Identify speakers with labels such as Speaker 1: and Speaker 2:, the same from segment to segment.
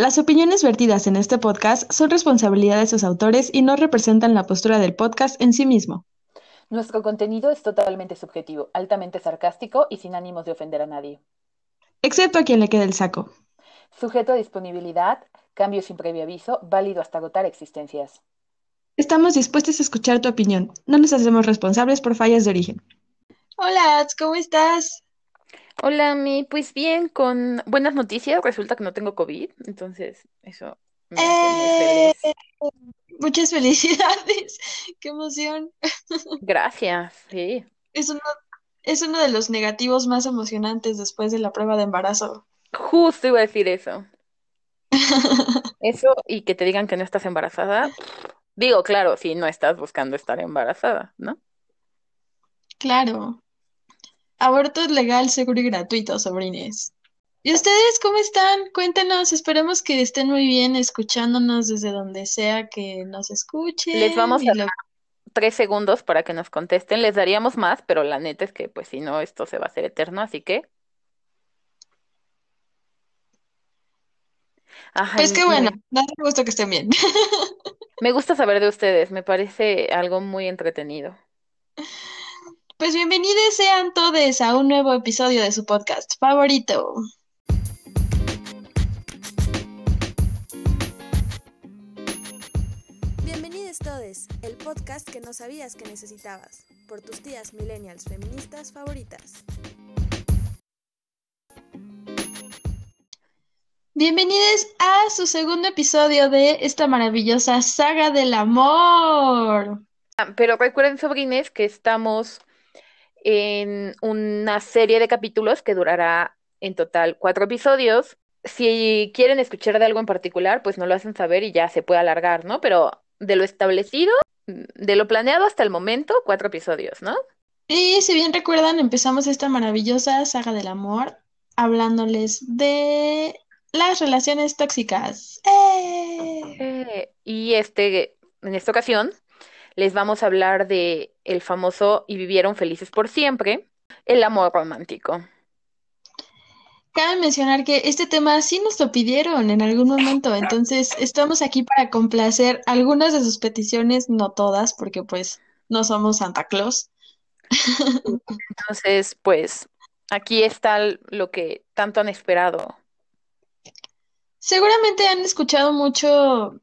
Speaker 1: Las opiniones vertidas en este podcast son responsabilidad de sus autores y no representan la postura del podcast en sí mismo.
Speaker 2: Nuestro contenido es totalmente subjetivo, altamente sarcástico y sin ánimos de ofender a nadie.
Speaker 1: Excepto a quien le quede el saco.
Speaker 2: Sujeto a disponibilidad, cambio sin previo aviso, válido hasta agotar existencias.
Speaker 1: Estamos dispuestos a escuchar tu opinión. No nos hacemos responsables por fallas de origen. Hola, ¿cómo estás?
Speaker 2: Hola, mi, pues bien, con buenas noticias. Resulta que no tengo COVID, entonces eso me hace muy
Speaker 1: ¡Eh!
Speaker 2: feliz.
Speaker 1: Muchas felicidades. Qué emoción.
Speaker 2: Gracias, sí.
Speaker 1: Es uno, es uno de los negativos más emocionantes después de la prueba de embarazo.
Speaker 2: Justo iba a decir eso. Eso y que te digan que no estás embarazada. Digo, claro, si no estás buscando estar embarazada, ¿no?
Speaker 1: Claro. Aborto legal, seguro y gratuito, sobrines. ¿Y ustedes cómo están? Cuéntenos, esperemos que estén muy bien escuchándonos desde donde sea que nos escuchen.
Speaker 2: Les vamos a
Speaker 1: lo-
Speaker 2: dar tres segundos para que nos contesten. Les daríamos más, pero la neta es que, pues, si no, esto se va a hacer eterno, así que. Ajá,
Speaker 1: Pues qué bueno,
Speaker 2: me,
Speaker 1: gusto que estén bien.
Speaker 2: me gusta saber de ustedes, me parece algo muy entretenido.
Speaker 1: Pues bienvenidos sean todos a un nuevo episodio de su podcast favorito.
Speaker 3: Bienvenidos todes, el podcast que no sabías que necesitabas, por tus tías millennials feministas favoritas.
Speaker 1: Bienvenidos a su segundo episodio de esta maravillosa saga del amor.
Speaker 2: Ah, Pero recuerden, sobrines, que estamos en una serie de capítulos que durará en total cuatro episodios. Si quieren escuchar de algo en particular, pues no lo hacen saber y ya se puede alargar, ¿no? Pero de lo establecido, de lo planeado hasta el momento, cuatro episodios, ¿no?
Speaker 1: Y si bien recuerdan, empezamos esta maravillosa saga del amor hablándoles de las relaciones tóxicas. ¡Eh!
Speaker 2: Eh, y este, en esta ocasión, les vamos a hablar de el famoso y vivieron felices por siempre, el amor romántico.
Speaker 1: Cabe mencionar que este tema sí nos lo pidieron en algún momento, entonces estamos aquí para complacer algunas de sus peticiones, no todas, porque pues no somos Santa Claus.
Speaker 2: Entonces, pues, aquí está lo que tanto han esperado.
Speaker 1: Seguramente han escuchado mucho,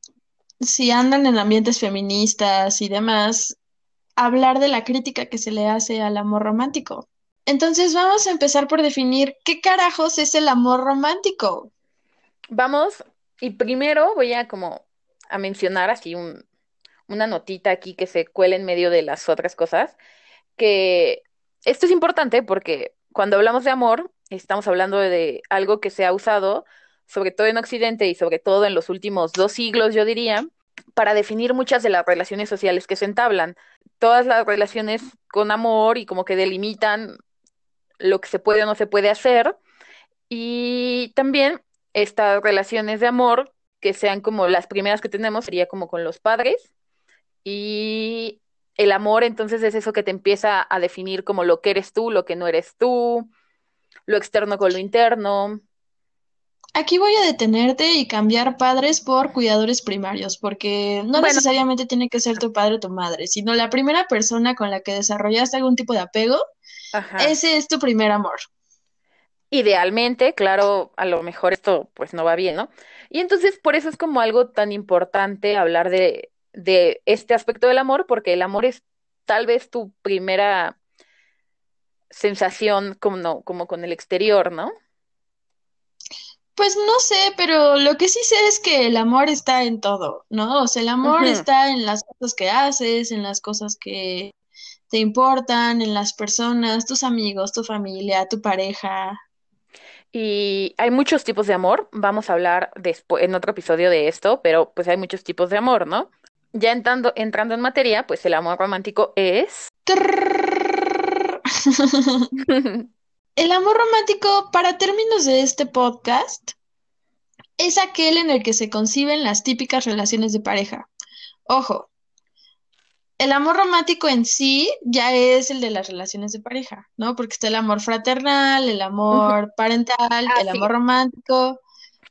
Speaker 1: si andan en ambientes feministas y demás, hablar de la crítica que se le hace al amor romántico. Entonces vamos a empezar por definir qué carajos es el amor romántico.
Speaker 2: Vamos, y primero voy a como a mencionar así un, una notita aquí que se cuela en medio de las otras cosas, que esto es importante porque cuando hablamos de amor, estamos hablando de algo que se ha usado, sobre todo en Occidente y sobre todo en los últimos dos siglos, yo diría, para definir muchas de las relaciones sociales que se entablan. Todas las relaciones con amor y como que delimitan lo que se puede o no se puede hacer. Y también estas relaciones de amor, que sean como las primeras que tenemos, sería como con los padres. Y el amor entonces es eso que te empieza a definir como lo que eres tú, lo que no eres tú, lo externo con lo interno.
Speaker 1: Aquí voy a detenerte y cambiar padres por cuidadores primarios, porque no
Speaker 2: Bueno,
Speaker 1: necesariamente tiene que ser tu padre o tu madre, sino la primera persona con la que desarrollaste algún tipo de apego,
Speaker 2: ajá.
Speaker 1: ese es tu primer amor.
Speaker 2: Idealmente, claro, a lo mejor esto pues no va bien, ¿no? Y entonces por eso es como algo tan importante hablar de, de este aspecto del amor, porque el amor es tal vez tu primera sensación como, no, como con el exterior, ¿no?
Speaker 1: Pues no sé, pero lo que sí sé es que el amor está en todo, ¿no? O sea, el amor está en las cosas que haces, en las cosas que te importan, en las personas, tus amigos, tu familia, tu pareja.
Speaker 2: Y hay muchos tipos de amor, vamos a hablar después en otro episodio de esto, pero pues hay muchos tipos de amor, ¿no? Ya entrando, entrando en materia, pues el amor romántico es...
Speaker 1: El amor romántico, para términos de este podcast, es aquel en el que se conciben las típicas relaciones de pareja. Ojo, el amor romántico en sí ya es el de las relaciones de pareja, ¿no? Porque está el amor fraternal, el amor parental,
Speaker 2: Ah,
Speaker 1: el
Speaker 2: sí.
Speaker 1: amor romántico,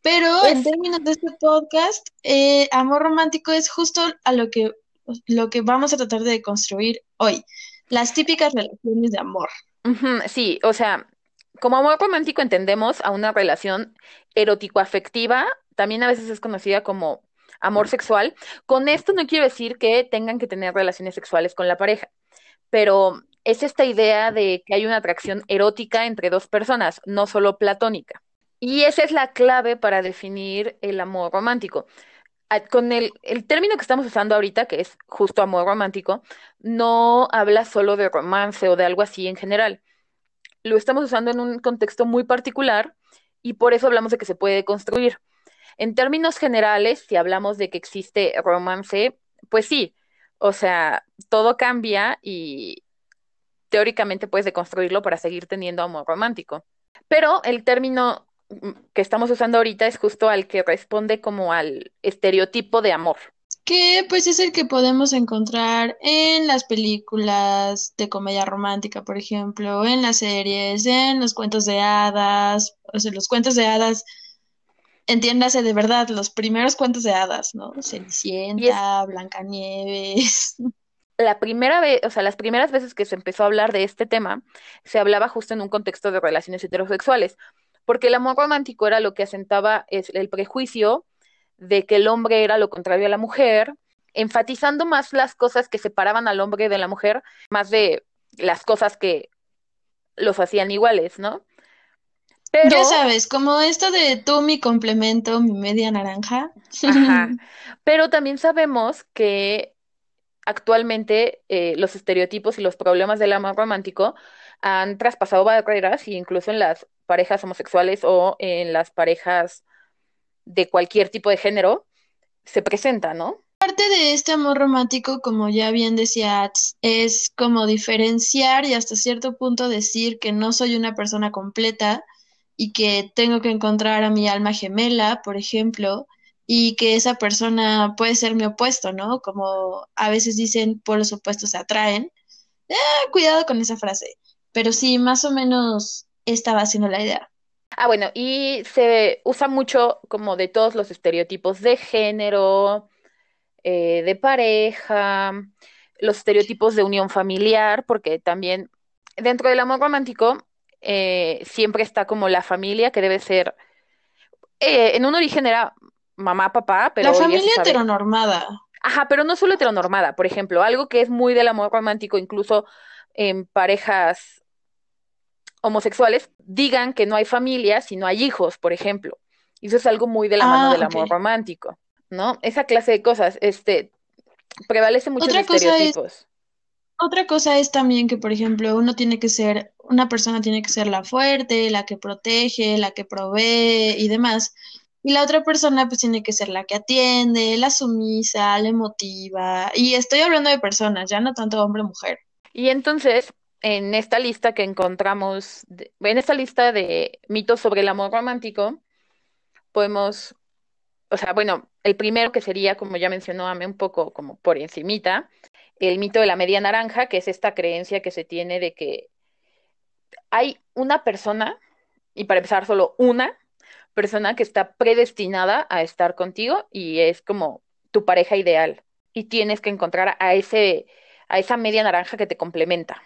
Speaker 1: Pero
Speaker 2: Es-
Speaker 1: en términos de este podcast, eh, amor romántico es justo a lo que, lo que vamos a tratar de construir hoy. Las típicas relaciones de amor.
Speaker 2: Sí, o sea, como amor romántico entendemos a una relación erótico-afectiva, también a veces es conocida como amor sexual. Con esto no quiero decir que tengan que tener relaciones sexuales con la pareja, pero es esta idea de que hay una atracción erótica entre dos personas, no solo platónica. Y esa es la clave para definir el amor romántico. Ah, Con el, el término que estamos usando ahorita, que es justo amor romántico, no habla solo de romance o de algo así en general. Lo estamos usando en un contexto muy particular y por eso hablamos de que se puede construir. En términos generales, si hablamos de que existe romance, pues sí, o sea, todo cambia y teóricamente puedes deconstruirlo para seguir teniendo amor romántico. Pero el término mm, que estamos usando ahorita es justo al que responde como al estereotipo de amor.
Speaker 1: Que pues es el que podemos encontrar en las películas de comedia romántica, por ejemplo, en las series, en los cuentos de hadas, o sea, los cuentos de hadas, entiéndase de verdad, los primeros cuentos de hadas, ¿no?
Speaker 2: Y es
Speaker 1: Cenicienta, Blancanieves.
Speaker 2: la primera vez, o sea, las primeras veces que se empezó a hablar de este tema, se hablaba justo en un contexto de relaciones heterosexuales, porque el amor romántico era lo que asentaba el prejuicio de que el hombre era lo contrario a la mujer, enfatizando más las cosas que separaban al hombre de la mujer, más de las cosas que los hacían iguales, ¿no?
Speaker 1: Ya
Speaker 2: Pero,
Speaker 1: sabes, como esto de tú mi complemento, mi media naranja.
Speaker 2: ajá, pero también sabemos que actualmente eh, los estereotipos y los problemas del amor romántico han traspasado barreras, y incluso en las parejas homosexuales o en las parejas de cualquier tipo de género se presenta, ¿no?
Speaker 1: Parte de este amor romántico, como ya bien decía es como diferenciar y hasta cierto punto decir que no soy una persona completa y que tengo que encontrar a mi alma gemela, por ejemplo, y que esa persona puede ser mi opuesto, ¿no? Como a veces dicen, por los opuestos se atraen. Ah, cuidado con esa frase, pero sí, más o menos esta va siendo la idea.
Speaker 2: Ah, bueno, y se usa mucho como de todos los estereotipos de género, eh, de pareja, los estereotipos de unión familiar, porque también dentro del amor romántico eh, siempre está como la familia que debe ser, eh, en un origen era mamá, papá,
Speaker 1: La
Speaker 2: pero se
Speaker 1: familia heteronormada.
Speaker 2: Ajá, pero no solo heteronormada, por ejemplo, algo que es muy del amor romántico, incluso en parejas homosexuales, digan que no hay familia, sino hay hijos, por ejemplo. Y eso es algo muy de la mano
Speaker 1: Ah,
Speaker 2: del
Speaker 1: ok.
Speaker 2: amor romántico, ¿no? Esa clase de cosas, este, prevalece muchos
Speaker 1: Otra cosa es
Speaker 2: estereotipos.
Speaker 1: Otra cosa es también que, por ejemplo, uno tiene que ser, una persona tiene que ser la fuerte, la que protege, la que provee y demás. Y la otra persona pues tiene que ser la que atiende, la sumisa, la emotiva. Y estoy hablando de personas, ya no tanto hombre o mujer.
Speaker 2: Y entonces, en esta lista que encontramos, en esta lista de mitos sobre el amor romántico, podemos, o sea, bueno, el primero que sería, como ya mencionó Ame, un poco como por encimita, el mito de la media naranja, que es esta creencia que se tiene de que hay una persona, y para empezar solo una persona que está predestinada a estar contigo y es como tu pareja ideal. Y tienes que encontrar a ese, a esa media naranja que te complementa.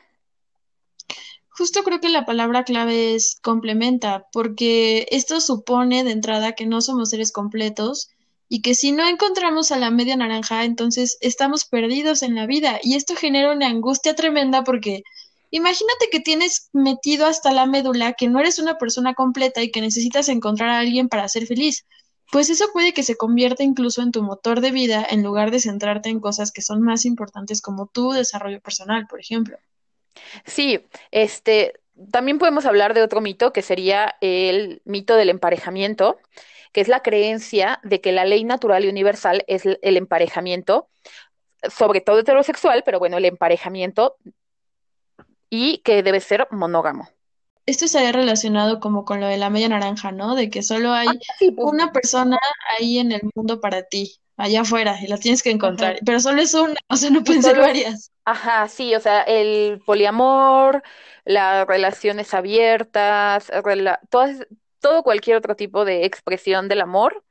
Speaker 1: Justo creo que la palabra clave es complementa, porque esto supone de entrada que no somos seres completos y que si no encontramos a la media naranja, entonces estamos perdidos en la vida. Y esto genera una angustia tremenda porque imagínate que tienes metido hasta la médula que no eres una persona completa y que necesitas encontrar a alguien para ser feliz. Pues eso puede que se convierta incluso en tu motor de vida en lugar de centrarte en cosas que son más importantes como tu desarrollo personal, por ejemplo.
Speaker 2: Sí, este, también podemos hablar de otro mito que sería el mito del emparejamiento, que es la creencia de que la ley natural y universal es el emparejamiento, sobre todo heterosexual, pero bueno, el emparejamiento y que debe ser monógamo.
Speaker 1: Esto estaría relacionado como con lo de la media naranja, ¿no? De que solo hay
Speaker 2: Sí, pues,
Speaker 1: una persona ahí en el mundo para ti, allá afuera, y la tienes que encontrar, pero solo es una, o sea, no pueden ser varias.
Speaker 2: ajá, sí, o sea, el poliamor, las relaciones abiertas, rela- todas, todo cualquier otro tipo de expresión del amor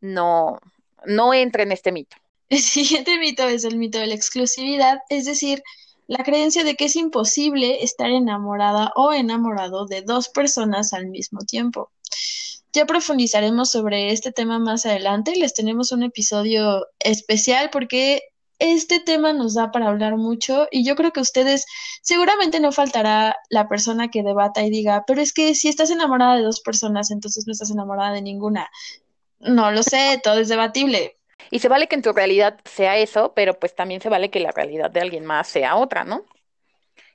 Speaker 2: no, no entra en este mito.
Speaker 1: El siguiente mito es el mito de la exclusividad, es decir, la creencia de que es imposible estar enamorada o enamorado de dos personas al mismo tiempo. Ya profundizaremos sobre este tema más adelante, les tenemos un episodio especial porque este tema nos da para hablar mucho y yo creo que ustedes seguramente no faltará la persona que debata y diga, pero es que si estás enamorada de dos personas, entonces no estás enamorada de ninguna. No lo sé, todo es debatible.
Speaker 2: Y se vale que en tu realidad sea eso, pero pues también se vale que la realidad de alguien más sea otra, ¿no?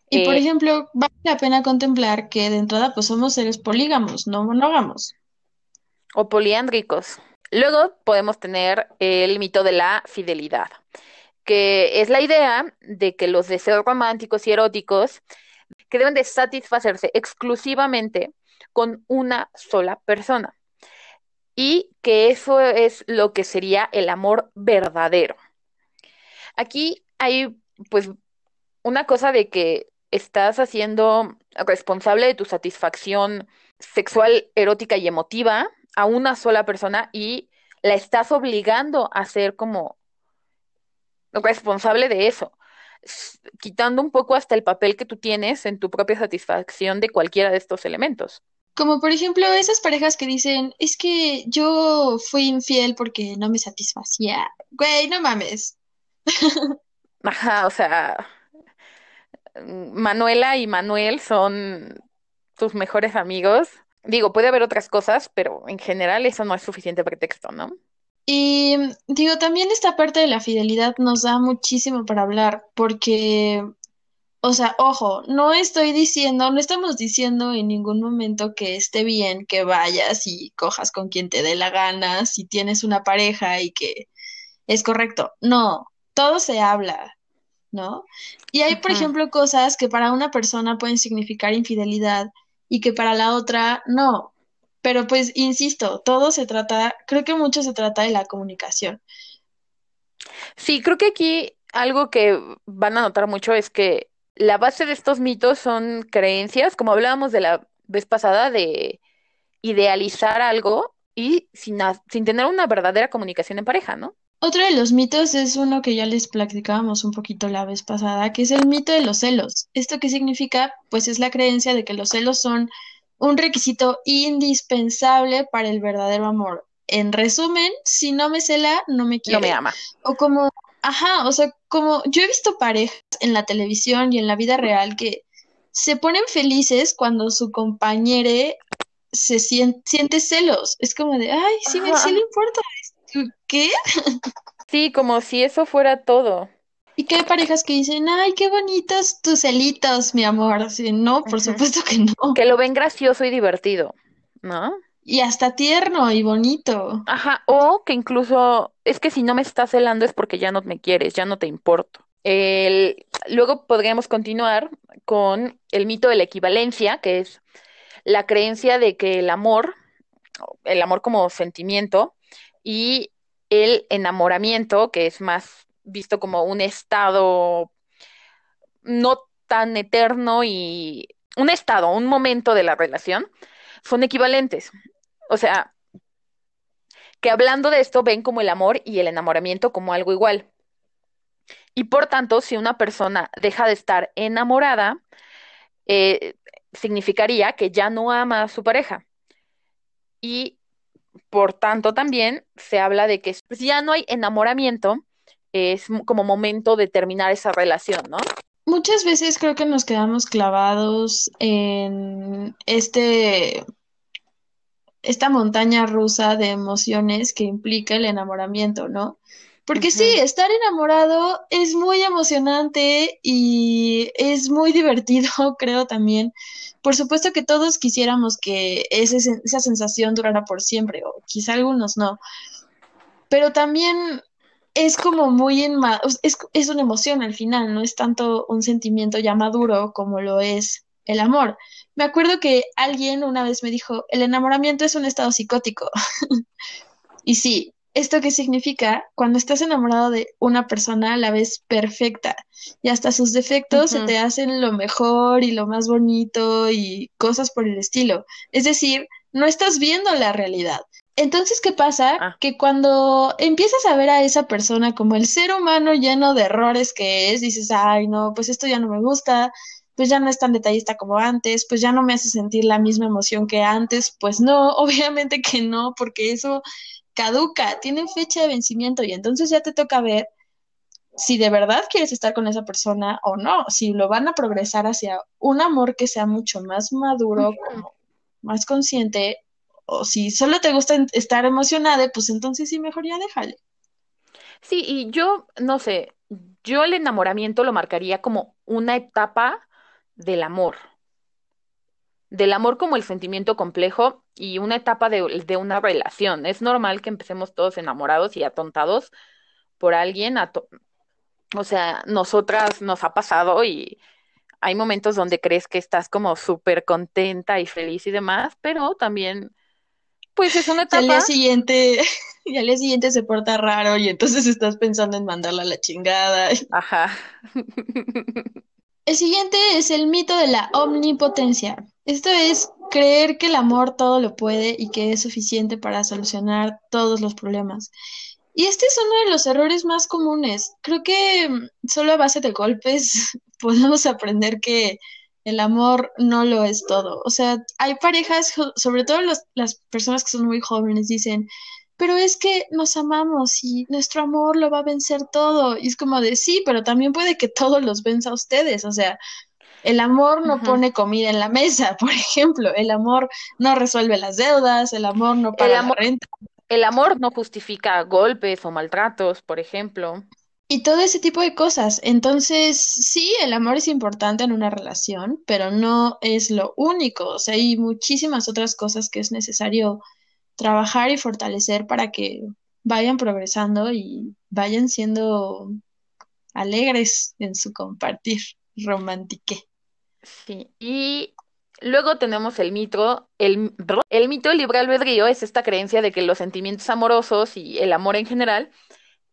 Speaker 1: Y por
Speaker 2: Eh,
Speaker 1: ejemplo, vale la pena contemplar que de entrada pues somos seres polígamos, no monógamos.
Speaker 2: O poliándricos. Luego podemos tener el mito de la fidelidad, que es la idea de que los deseos románticos y eróticos que deben de satisfacerse exclusivamente con una sola persona y que eso es lo que sería el amor verdadero. Aquí hay pues una cosa de que estás haciendo responsable de tu satisfacción sexual, erótica y emotiva a una sola persona y la estás obligando a ser como responsable de eso, quitando un poco hasta el papel que tú tienes en tu propia satisfacción de cualquiera de estos elementos.
Speaker 1: Como por ejemplo esas parejas que dicen, es que yo fui infiel porque no me satisfacía. Güey, no mames.
Speaker 2: Ajá, o sea, Manuela y Manuel son tus mejores amigos. Digo, puede haber otras cosas, pero en general eso no es suficiente pretexto, ¿no?
Speaker 1: Y digo, también esta parte de la fidelidad nos da muchísimo para hablar, porque, o sea, ojo, no estoy diciendo, no estamos diciendo en ningún momento que esté bien que vayas y cojas con quien te dé la gana, si tienes una pareja y que es correcto. No, todo se habla, ¿no? Y hay, por ejemplo, cosas que para una persona pueden significar infidelidad y que para la otra no. Pero pues, insisto, todo se trata, creo que mucho se trata de la comunicación.
Speaker 2: Sí, creo que aquí algo que van a notar mucho es que la base de estos mitos son creencias, como hablábamos de la vez pasada, de idealizar algo y sin, sin tener una verdadera comunicación en pareja, ¿no?
Speaker 1: Otro de los mitos es uno que ya les platicábamos un poquito la vez pasada, que es el mito de los celos. ¿Esto qué significa? Pues es la creencia de que los celos son un requisito indispensable para el verdadero amor. En resumen, si no me cela, no me
Speaker 2: No me
Speaker 1: quiere.
Speaker 2: ama.
Speaker 1: O como, ajá, o sea, como yo he visto parejas en la televisión y en la vida real que se ponen felices cuando su compañere se sien- siente celos. Es como de, ay, sí, me, sí le importa. ¿Qué?
Speaker 2: Sí, como si eso fuera todo.
Speaker 1: Y que hay parejas que dicen, ay, qué bonitos tus celitos, mi amor. Así, no, por supuesto que no.
Speaker 2: Que lo ven gracioso y divertido, ¿no?
Speaker 1: Y hasta tierno y bonito.
Speaker 2: Ajá, o que incluso es que si no me estás celando es porque ya no me quieres, ya no te importo. El- luego podríamos continuar con el mito de la equivalencia, que es la creencia de que el amor, el amor como sentimiento, y el enamoramiento, que es más visto como un estado no tan eterno y un estado, un momento de la relación, son equivalentes. O sea, que hablando de esto ven como el amor y el enamoramiento como algo igual. Y por tanto, si una persona deja de estar enamorada, eh, significaría que ya no ama a su pareja. Y por tanto, también se habla de que si ya no hay enamoramiento, es como momento de terminar esa relación, ¿no?
Speaker 1: Muchas veces creo que nos quedamos clavados en este, esta montaña rusa de emociones que implica el enamoramiento, ¿no? Porque sí, estar enamorado es muy emocionante y es muy divertido, creo también. Por supuesto que todos quisiéramos que ese esa sensación durara por siempre, o quizá algunos no, pero también es como muy sea, es, es una emoción al final, no es tanto un sentimiento ya maduro como lo es el amor. Me acuerdo que alguien una vez me dijo, el enamoramiento es un estado psicótico. Y sí, ¿esto qué significa? Cuando estás enamorado de una persona, la ves perfecta y hasta sus defectos se te hacen lo mejor y lo más bonito y cosas por el estilo. Es decir, no estás viendo la realidad. Entonces, ¿qué pasa?
Speaker 2: Ah.
Speaker 1: Que cuando empiezas a ver a esa persona como el ser humano lleno de errores que es, dices, ay, no, pues esto ya no me gusta, pues ya no es tan detallista como antes, pues ya no me hace sentir la misma emoción que antes, pues no, obviamente que no, porque eso caduca, tiene fecha de vencimiento y entonces ya te toca ver si de verdad quieres estar con esa persona o no, si lo van a progresar hacia un amor que sea mucho más maduro, como más consciente, o si solo te gusta estar emocionada, pues entonces sí, mejor ya déjale.
Speaker 2: Sí, y yo, no sé, yo el enamoramiento lo marcaría como una etapa del amor, del amor como el sentimiento complejo y una etapa de, de una relación. Es normal que empecemos todos enamorados y atontados por alguien, ato- o sea, nosotras nos ha pasado y hay momentos donde crees que estás como súper contenta y feliz y demás, pero también, pues es una
Speaker 1: Y al día
Speaker 2: etapa,
Speaker 1: siguiente, y al día siguiente se porta raro y entonces estás pensando en mandarla a la chingada.
Speaker 2: ajá.
Speaker 1: El siguiente es el mito de la omnipotencia. Esto es creer que el amor todo lo puede y que es suficiente para solucionar todos los problemas. Y este es uno de los errores más comunes. Creo que mm, solo a base de golpes podemos aprender que el amor no lo es todo. O sea, hay parejas, sobre todo las personas que son muy jóvenes, dicen, pero es que nos amamos y nuestro amor lo va a vencer todo. Y es como de sí, pero también puede que todo los venza a ustedes. O sea, el amor no pone comida en la mesa, por ejemplo. El amor no resuelve las deudas, el amor no
Speaker 2: El
Speaker 1: paga la
Speaker 2: amor,
Speaker 1: renta.
Speaker 2: el amor no justifica golpes o maltratos, por ejemplo.
Speaker 1: Y todo ese tipo de cosas. Entonces, sí, el amor es importante en una relación, pero no es lo único. O sea, hay muchísimas otras cosas que es necesario trabajar y fortalecer para que vayan progresando y vayan siendo alegres en su compartir romantique.
Speaker 2: Sí. Y luego tenemos el mito, el, el mito del libre albedrío es esta creencia de que los sentimientos amorosos y el amor en general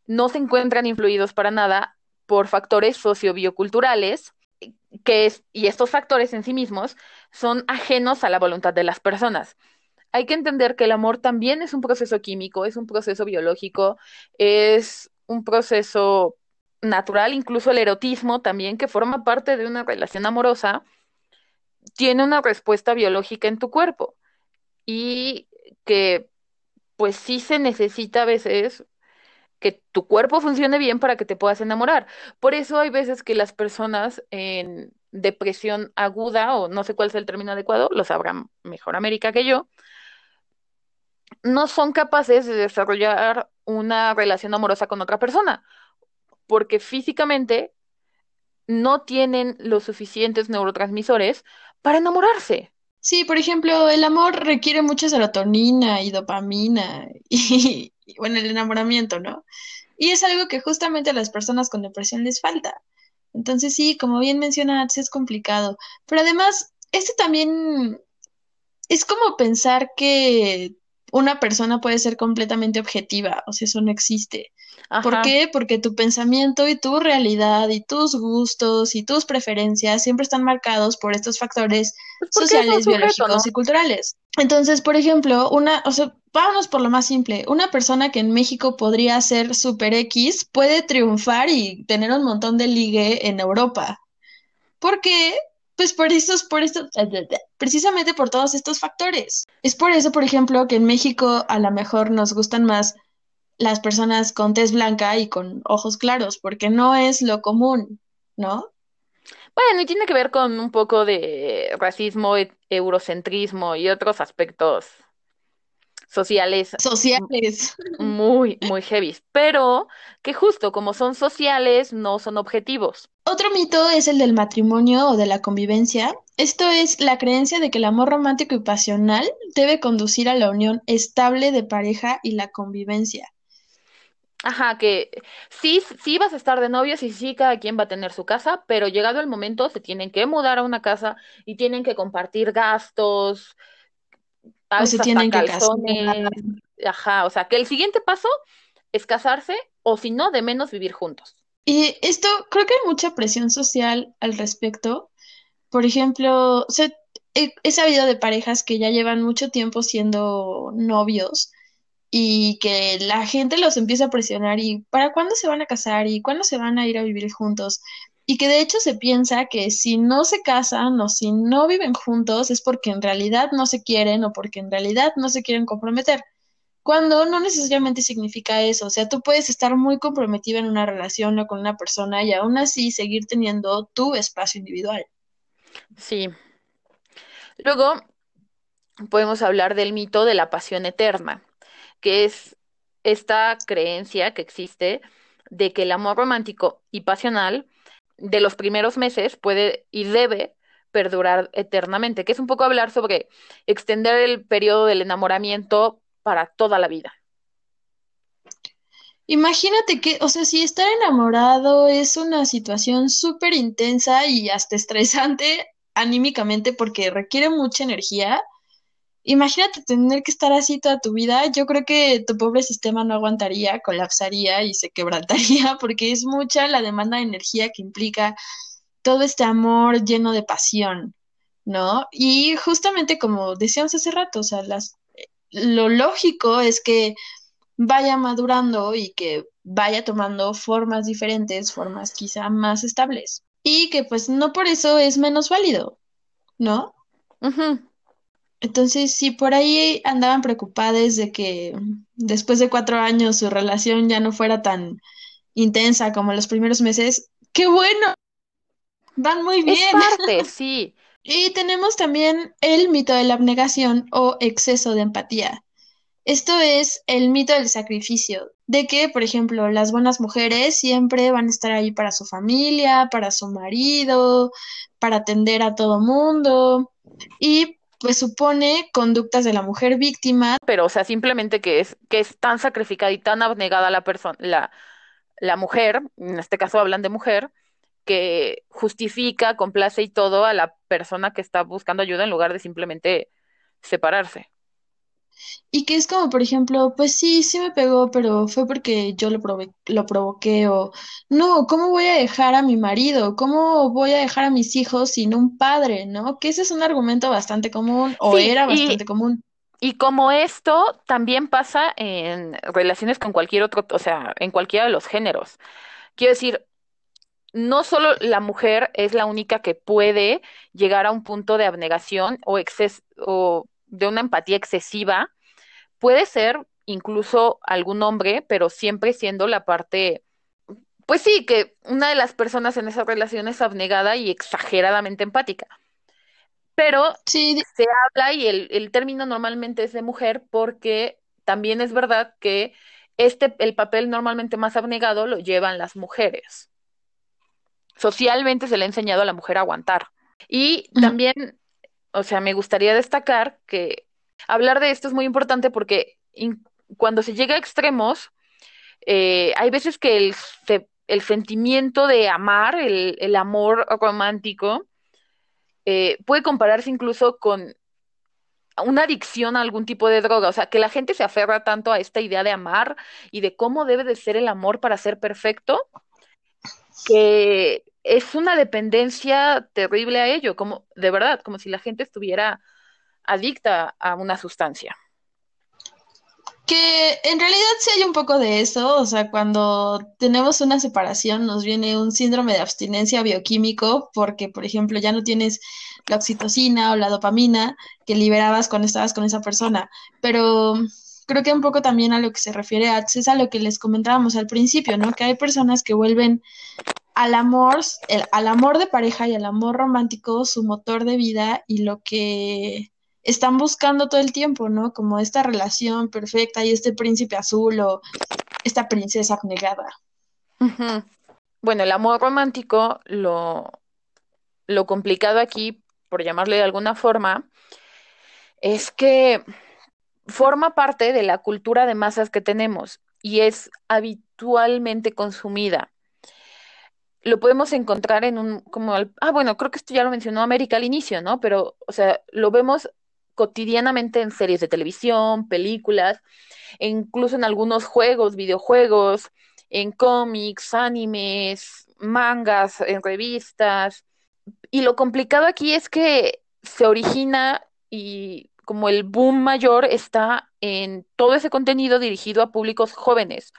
Speaker 2: no se encuentran influidos para nada por factores sociobioculturales, que es, y estos factores en sí mismos son ajenos a la voluntad de las personas. Hay que entender que el amor también es un proceso químico, es un proceso biológico, es un proceso natural, incluso el erotismo también, que forma parte de una relación amorosa, tiene una respuesta biológica en tu cuerpo y que pues sí se necesita a veces que tu cuerpo funcione bien para que te puedas enamorar. Por eso hay veces que las personas en depresión aguda, o no sé cuál es el término adecuado, lo sabrá mejor América que yo, no son capaces de desarrollar una relación amorosa con otra persona, porque físicamente no tienen los suficientes neurotransmisores para enamorarse.
Speaker 1: Sí, por ejemplo, el amor requiere mucha serotonina y dopamina y, bueno, el enamoramiento, ¿no? Y es algo que justamente a las personas con depresión les falta. Entonces sí, como bien mencionas, es complicado. Pero además, esto también es como pensar que una persona puede ser completamente objetiva, o sea, eso no existe. ¿Por qué? Porque tu pensamiento y tu realidad y tus gustos y tus preferencias siempre están marcados por estos factores
Speaker 2: Pues
Speaker 1: sociales,
Speaker 2: sujeto,
Speaker 1: biológicos
Speaker 2: ¿no?
Speaker 1: y culturales. Entonces, por ejemplo, una, o sea, vámonos por lo más simple. Una persona que en México podría ser super X puede triunfar y tener un montón de ligue en Europa. ¿Por qué? Pues por estos, por estos, precisamente por todos estos factores. Es por eso, por ejemplo, que en México a lo mejor nos gustan más las personas con tez blanca y con ojos claros, porque no es lo común, ¿no?
Speaker 2: Bueno, y tiene que ver con un poco de racismo, e- eurocentrismo y otros aspectos sociales
Speaker 1: Sociales.
Speaker 2: muy, muy heavy, pero que justo como son sociales, no son objetivos.
Speaker 1: Otro mito es el del matrimonio o de la convivencia. Esto es la creencia de que el amor romántico y pasional debe conducir a la unión estable de pareja y la convivencia.
Speaker 2: Ajá, que sí, sí vas a estar de novios y sí cada quien va a tener su casa, pero llegado el momento se tienen que mudar a una casa y tienen que compartir gastos,
Speaker 1: O se tienen que casar.
Speaker 2: ajá, o sea, que el siguiente paso es casarse o si no, de menos vivir juntos.
Speaker 1: Y esto, creo que hay mucha presión social al respecto. Por ejemplo, o sea, he, he sabido de parejas que ya llevan mucho tiempo siendo novios y que la gente los empieza a presionar y ¿para cuándo se van a casar y cuándo se van a ir a vivir juntos? Y que de hecho se piensa que si no se casan o si no viven juntos es porque en realidad no se quieren o porque en realidad no se quieren comprometer, cuando no necesariamente significa eso. O sea, tú puedes estar muy comprometido en una relación o con una persona y aún así seguir teniendo tu espacio individual.
Speaker 2: Sí. Luego podemos hablar del mito de la pasión eterna, que es esta creencia que existe de que el amor romántico y pasional de los primeros meses puede y debe perdurar eternamente, que es un poco hablar sobre extender el periodo del enamoramiento para toda la vida.
Speaker 1: Imagínate que, o sea, si estar enamorado es una situación súper intensa y hasta estresante anímicamente porque requiere mucha energía, imagínate tener que estar así toda tu vida. Yo creo que tu pobre sistema no aguantaría, colapsaría y se quebrantaría porque es mucha la demanda de energía que implica todo este amor lleno de pasión, ¿no? Y justamente como decíamos hace rato, o sea, las, lo lógico es que vaya madurando y que vaya tomando formas diferentes, formas quizá más estables. Y que pues no por eso es menos válido, ¿no?
Speaker 2: Ujú.
Speaker 1: Entonces, si por ahí andaban preocupadas de que después de cuatro años su relación ya no fuera tan intensa como en los primeros meses, ¡qué bueno! Van muy
Speaker 2: Es
Speaker 1: bien.
Speaker 2: parte, sí.
Speaker 1: Y tenemos también el mito de la abnegación o exceso de empatía. Esto es el mito del sacrificio, de que, por ejemplo, las buenas mujeres siempre van a estar ahí para su familia, para su marido, para atender a todo mundo, y pues supone conductas de la mujer víctima,
Speaker 2: Pero, o sea, simplemente que es, que es tan sacrificada y tan abnegada la persona, la, la mujer, en este caso hablan de mujer, que justifica, complace y todo a la persona que está buscando ayuda en lugar de simplemente separarse.
Speaker 1: Y que es como, por ejemplo, pues sí, sí me pegó, pero fue porque yo lo prove- lo provoqué, o no, ¿cómo voy a dejar a mi marido? ¿Cómo voy a dejar a mis hijos sin un padre, ¿no? Que ese es un argumento bastante común, o
Speaker 2: Sí,
Speaker 1: era
Speaker 2: y,
Speaker 1: bastante común.
Speaker 2: y como esto también pasa en relaciones con cualquier otro, o sea, en cualquiera de los géneros. Quiero decir, no solo la mujer es la única que puede llegar a un punto de abnegación o exces o de una empatía excesiva, puede ser incluso algún hombre, pero siempre siendo la parte, pues sí, que una de las personas en esa relación es abnegada y exageradamente empática. Pero
Speaker 1: Sí,
Speaker 2: se habla y el, el término normalmente es de mujer porque también es verdad que este, el papel normalmente más abnegado lo llevan las mujeres. Socialmente se le ha enseñado a la mujer a aguantar. Y también, o sea, me gustaría destacar que hablar de esto es muy importante porque cuando se llega a extremos, eh, hay veces que el, el sentimiento de amar, el, el amor romántico, eh, puede compararse incluso con una adicción a algún tipo de droga, o sea, que la gente se aferra tanto a esta idea de amar y de cómo debe de ser el amor para ser perfecto, que es una dependencia terrible a ello, como de verdad, como si la gente estuviera adicta a una sustancia.
Speaker 1: Que en realidad sí hay un poco de eso, o sea, cuando tenemos una separación nos viene un síndrome de abstinencia bioquímico porque, por ejemplo, ya no tienes la oxitocina o la dopamina que liberabas cuando estabas con esa persona, pero creo que un poco también a lo que se refiere a, es a lo que les comentábamos al principio, ¿no? Que hay personas que vuelven al amor, el- al amor de pareja y al amor romántico su motor de vida y lo que están buscando todo el tiempo, ¿no? Como esta relación perfecta y este príncipe azul o esta princesa abnegada.
Speaker 2: Bueno, el amor romántico, lo, lo complicado aquí, por llamarle de alguna forma, es que forma parte de la cultura de masas que tenemos y es habitualmente consumida. Lo podemos encontrar en un, como, al- ah, bueno, creo que esto ya lo mencionó América al inicio, ¿no? Pero, o sea, lo vemos cotidianamente en series de televisión, películas, e incluso en algunos juegos, videojuegos, en cómics, animes, mangas, en revistas. Y lo complicado aquí es que se origina y como el boom mayor está en todo ese contenido dirigido a públicos jóvenes,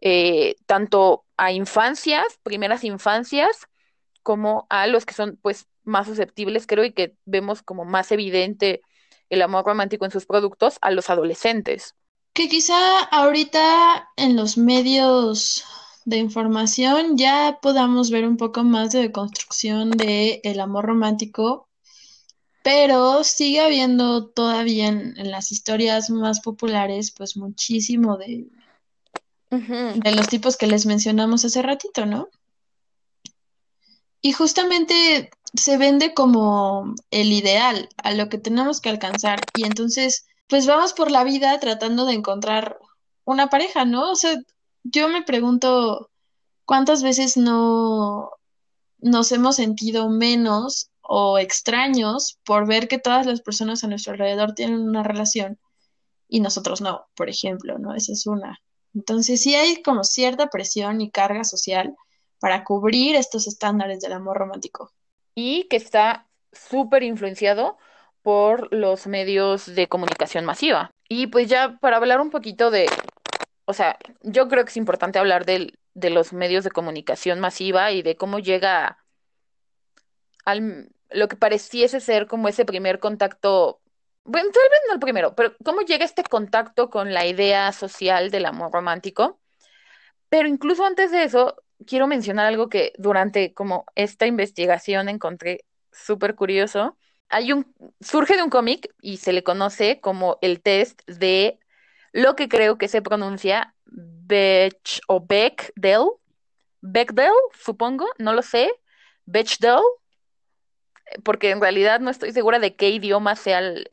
Speaker 2: eh, tanto a infancias, primeras infancias, como a los que son pues más susceptibles, creo, y que vemos como más evidente el amor romántico en sus productos, a los adolescentes.
Speaker 1: Que quizá ahorita en los medios de información ya podamos ver un poco más de construcción de el amor romántico, pero sigue habiendo todavía en, en las historias más populares, pues muchísimo de, De los tipos que les mencionamos hace ratito, ¿no? Y justamente se vende como el ideal, a lo que tenemos que alcanzar. Y entonces, pues vamos por la vida tratando de encontrar una pareja, ¿no? O sea, yo me pregunto cuántas veces no nos hemos sentido menos o extraños por ver que todas las personas a nuestro alrededor tienen una relación y nosotros no, por ejemplo, ¿no? Esa es una. Entonces, sí hay como cierta presión y carga social para cubrir estos estándares del amor romántico.
Speaker 2: Y que está súper influenciado por los medios de comunicación masiva. Y pues ya para hablar un poquito de, o sea, yo creo que es importante hablar del- de los medios de comunicación masiva y de cómo llega al lo que pareciese ser como ese primer contacto, bueno, tal vez no el primero, pero cómo llega este contacto con la idea social del amor romántico. Pero incluso antes de eso, quiero mencionar algo que durante como esta investigación encontré súper curioso. Hay un, surge de un cómic y se le conoce como el test de lo que creo que se pronuncia Bech o Bechdel. Bechdel, supongo, no lo sé. Bechdel, porque en realidad no estoy segura de qué idioma sea el,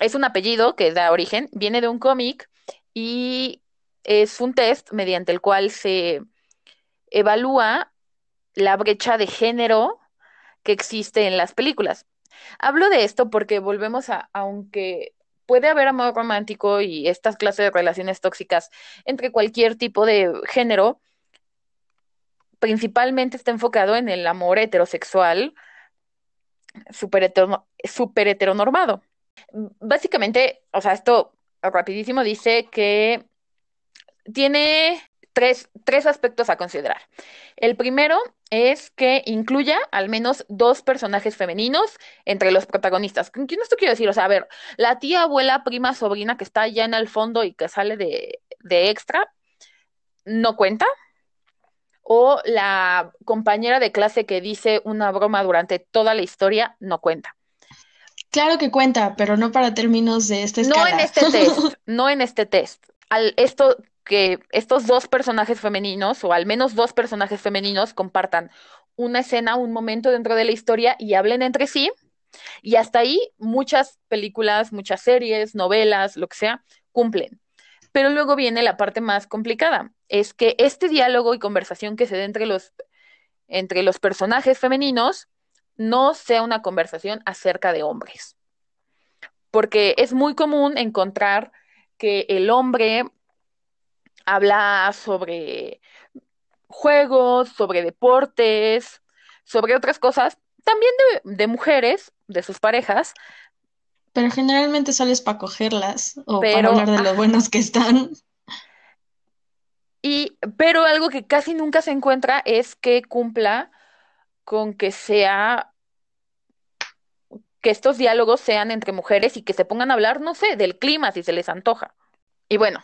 Speaker 2: es un apellido que da origen, viene de un cómic y es un test mediante el cual se evalúa la brecha de género que existe en las películas. Hablo de esto porque volvemos a, aunque puede haber amor romántico y estas clases de relaciones tóxicas entre cualquier tipo de género, principalmente está enfocado en el amor heterosexual super, heterono- super heteronormado. Básicamente, o sea, esto rapidísimo dice que tiene tres, tres aspectos a considerar. El primero es que incluya al menos dos personajes femeninos entre los protagonistas. ¿Con quién esto quiero decir? O sea, a ver, la tía, abuela, prima, sobrina que está allá en el fondo y que sale de, de extra, no cuenta. O la compañera de clase que dice una broma durante toda la historia, no cuenta.
Speaker 1: Claro que cuenta, pero no para términos de esta
Speaker 2: No en este test, no en este test. Al esto que estos dos personajes femeninos, o al menos dos personajes femeninos, compartan una escena, un momento dentro de la historia y hablen entre sí. Y hasta ahí muchas películas, muchas series, novelas, lo que sea, cumplen. Pero luego viene la parte más complicada, es que este diálogo y conversación que se dé entre los, entre los personajes femeninos no sea una conversación acerca de hombres. Porque es muy común encontrar que el hombre habla sobre juegos, sobre deportes, sobre otras cosas, también de mujeres, de sus parejas,
Speaker 1: Pero generalmente sales para cogerlas o para hablar de lo
Speaker 2: ajá,
Speaker 1: buenos que están.
Speaker 2: y, pero algo que casi nunca se encuentra es que cumpla con que sea, que estos diálogos sean entre mujeres y que se pongan a hablar, no sé, del clima si se les antoja. Y bueno,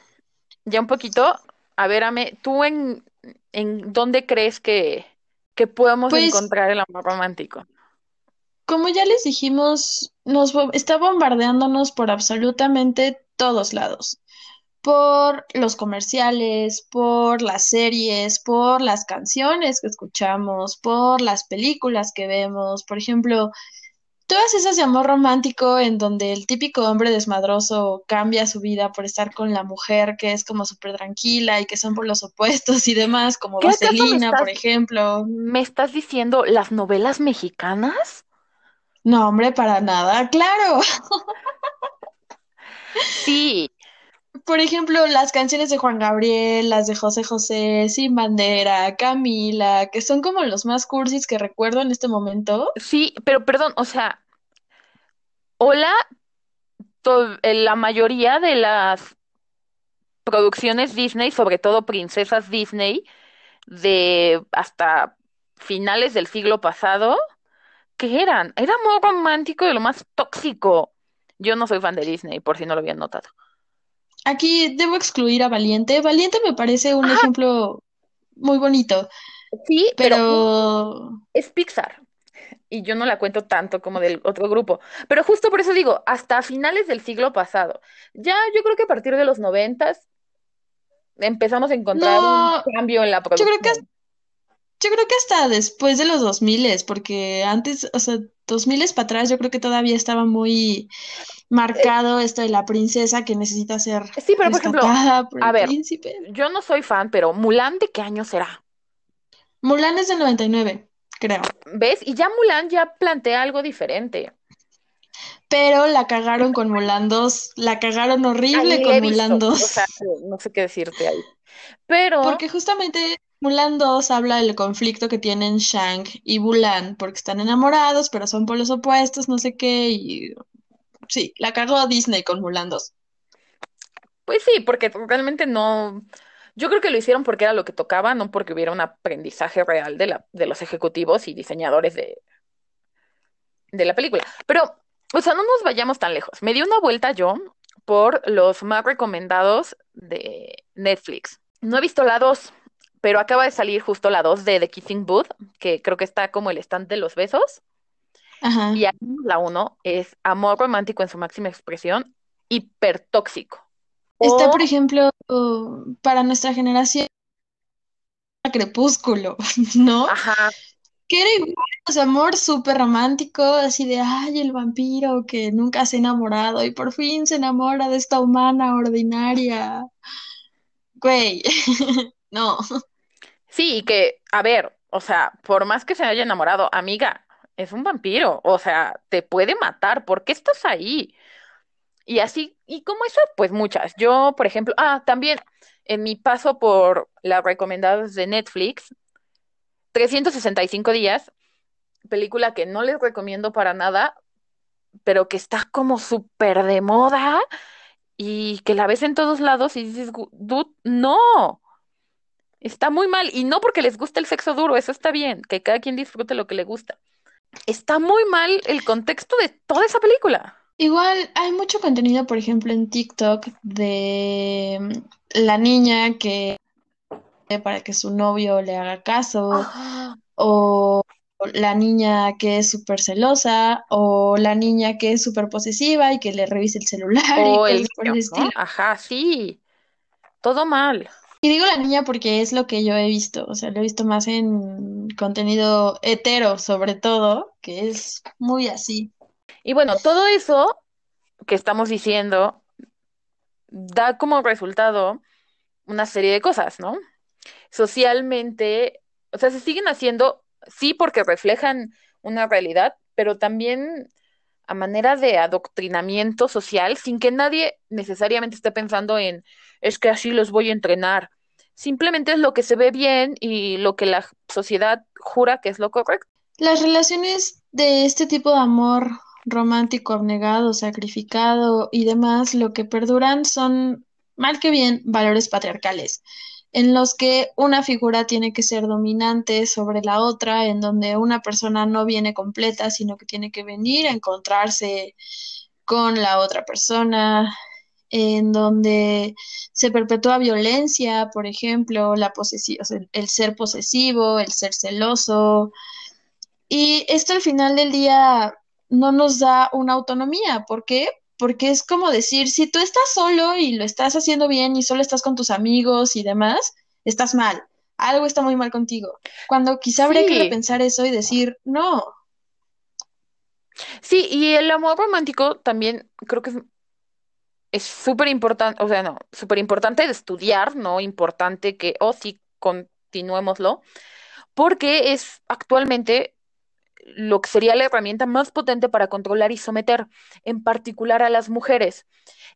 Speaker 2: ya un poquito, a ver, Ame, ¿tú en, en dónde crees que, que podemos
Speaker 1: Pues,
Speaker 2: encontrar el amor romántico?
Speaker 1: Como ya les dijimos, nos bo- está bombardeándonos por absolutamente todos lados. Por los comerciales, por las series, por las canciones que escuchamos, por las películas que vemos. Por ejemplo, Todas esas de amor romántico en donde el típico hombre desmadroso cambia su vida por estar con la mujer que es como súper tranquila y que son por los opuestos y demás, como
Speaker 2: ¿Qué acaso me
Speaker 1: Vaselina, por ejemplo.
Speaker 2: me estás diciendo las novelas mexicanas?
Speaker 1: No, hombre, para nada, claro.
Speaker 2: Sí,
Speaker 1: por ejemplo, las canciones de Juan Gabriel, las de José José, Sin Bandera, Camila, que son como los más cursis que recuerdo en este momento.
Speaker 2: Sí, pero perdón, o sea, hola, eh, la mayoría de las producciones Disney, sobre todo princesas Disney, de hasta finales del siglo pasado, ¿qué eran? Era muy romántico y lo más tóxico. Yo no soy fan de Disney, por si no lo habían notado.
Speaker 1: Aquí debo excluir a Valiente. Valiente me parece un
Speaker 2: Ajá,
Speaker 1: ejemplo muy bonito,
Speaker 2: sí, pero
Speaker 1: pero
Speaker 2: es Pixar. Y yo no la cuento tanto como del otro grupo. Pero justo por eso digo, hasta finales del siglo pasado. Ya yo creo que a partir de los noventas empezamos a encontrar un cambio en la
Speaker 1: yo creo que
Speaker 2: producción.
Speaker 1: Yo creo que hasta después de los 2000, porque antes, o sea, 2000 para atrás, yo creo que todavía estaba muy
Speaker 2: Eh,
Speaker 1: marcado esto de la princesa que necesita ser
Speaker 2: sí, pero por ejemplo,
Speaker 1: por
Speaker 2: a ver,
Speaker 1: príncipe.
Speaker 2: yo no soy fan, pero Mulan, ¿de qué año será?
Speaker 1: Mulan es del 99, creo.
Speaker 2: ¿Ves? Y ya Mulan ya plantea algo diferente.
Speaker 1: Pero la cagaron con Mulan 2, la cagaron horrible con Mulan
Speaker 2: visto, o
Speaker 1: 2.
Speaker 2: sea, no sé qué decirte ahí. Pero,
Speaker 1: Porque justamente Mulan 2 habla del conflicto que tienen Shang y Mulan, porque están enamorados, pero son polos opuestos, no sé qué, y sí, la cagó Disney con Mulan 2.
Speaker 2: pues sí, porque realmente no, yo creo que lo hicieron porque era lo que tocaba, no porque hubiera un aprendizaje real de la, de los ejecutivos y diseñadores de, de la película. Pero, o sea, no nos vayamos tan lejos. Me di una vuelta yo por los más recomendados de Netflix. No he visto la 2, pero acaba de salir justo la 2 de The Kissing Booth, que creo que está como el stand de los besos.
Speaker 1: Ajá.
Speaker 2: Y la 1 es amor romántico en su máxima expresión, hipertóxico.
Speaker 1: Está, por ejemplo, para nuestra generación, Crepúsculo, ¿no?
Speaker 2: ajá,
Speaker 1: Que era igual, o sea, amor súper romántico, así de, ay, el vampiro que nunca se ha enamorado y por fin se enamora de esta humana ordinaria. Güey, no.
Speaker 2: Sí, y que, a ver, o sea, por más que se haya enamorado, amiga, es un vampiro, o sea, te puede matar, ¿por qué estás ahí? Y así, y como eso, pues muchas. Yo, por ejemplo, ah, también en mi paso por las recomendadas de Netflix, 365 días, película que no les recomiendo para nada, pero que está como súper de moda y que la ves en todos lados y dices, "Gu- dude, no, está muy mal. Y no porque les guste el sexo duro, eso está bien, que cada quien disfrute lo que le gusta. Está muy mal el contexto de toda esa película.
Speaker 1: Igual hay mucho contenido, por ejemplo, en TikTok de mm, la niña que para que su novio le haga caso, o la niña que es súper celosa, o la niña que es súper posesiva y que le revise el celular y
Speaker 2: O el
Speaker 1: cosas por
Speaker 2: niño,
Speaker 1: el
Speaker 2: ¿no?
Speaker 1: estilo.
Speaker 2: Ajá, sí, todo mal.
Speaker 1: Y digo la niña porque es lo que yo he visto, o sea, lo he visto más en contenido hetero, sobre todo, que es muy así.
Speaker 2: Y bueno, todo eso que estamos diciendo da como resultado una serie de cosas, ¿no? Socialmente, o sea, se siguen haciendo, sí, porque reflejan una realidad, pero también a manera de adoctrinamiento social, sin que nadie necesariamente esté pensando en, es que así los voy a entrenar. Simplemente es lo que se ve bien y lo que la sociedad jura que es lo correcto.
Speaker 1: Las relaciones de este tipo de amor romántico, abnegado, sacrificado y demás, lo que perduran son, mal que bien, valores patriarcales, en los que una figura tiene que ser dominante sobre la otra, en donde una persona no viene completa, sino que tiene que venir a encontrarse con la otra persona, en donde se perpetúa violencia, por ejemplo, la posesi- o sea, el ser posesivo, el ser celoso y esto al final del día no nos da una autonomía. ¿Por qué? Porque es como decir, si tú estás solo y lo estás haciendo bien y solo estás con tus amigos y demás, estás mal. Algo está muy mal contigo. Cuando quizá habría que
Speaker 2: Sí,
Speaker 1: repensar eso y decir, no,
Speaker 2: sí, y el amor romántico también creo que es es súper importante, o sea, no, súper importante estudiar, ¿no? Importante que, oh, sí, continuémoslo, porque es actualmente lo que sería la herramienta más potente para controlar y someter, en particular a las mujeres,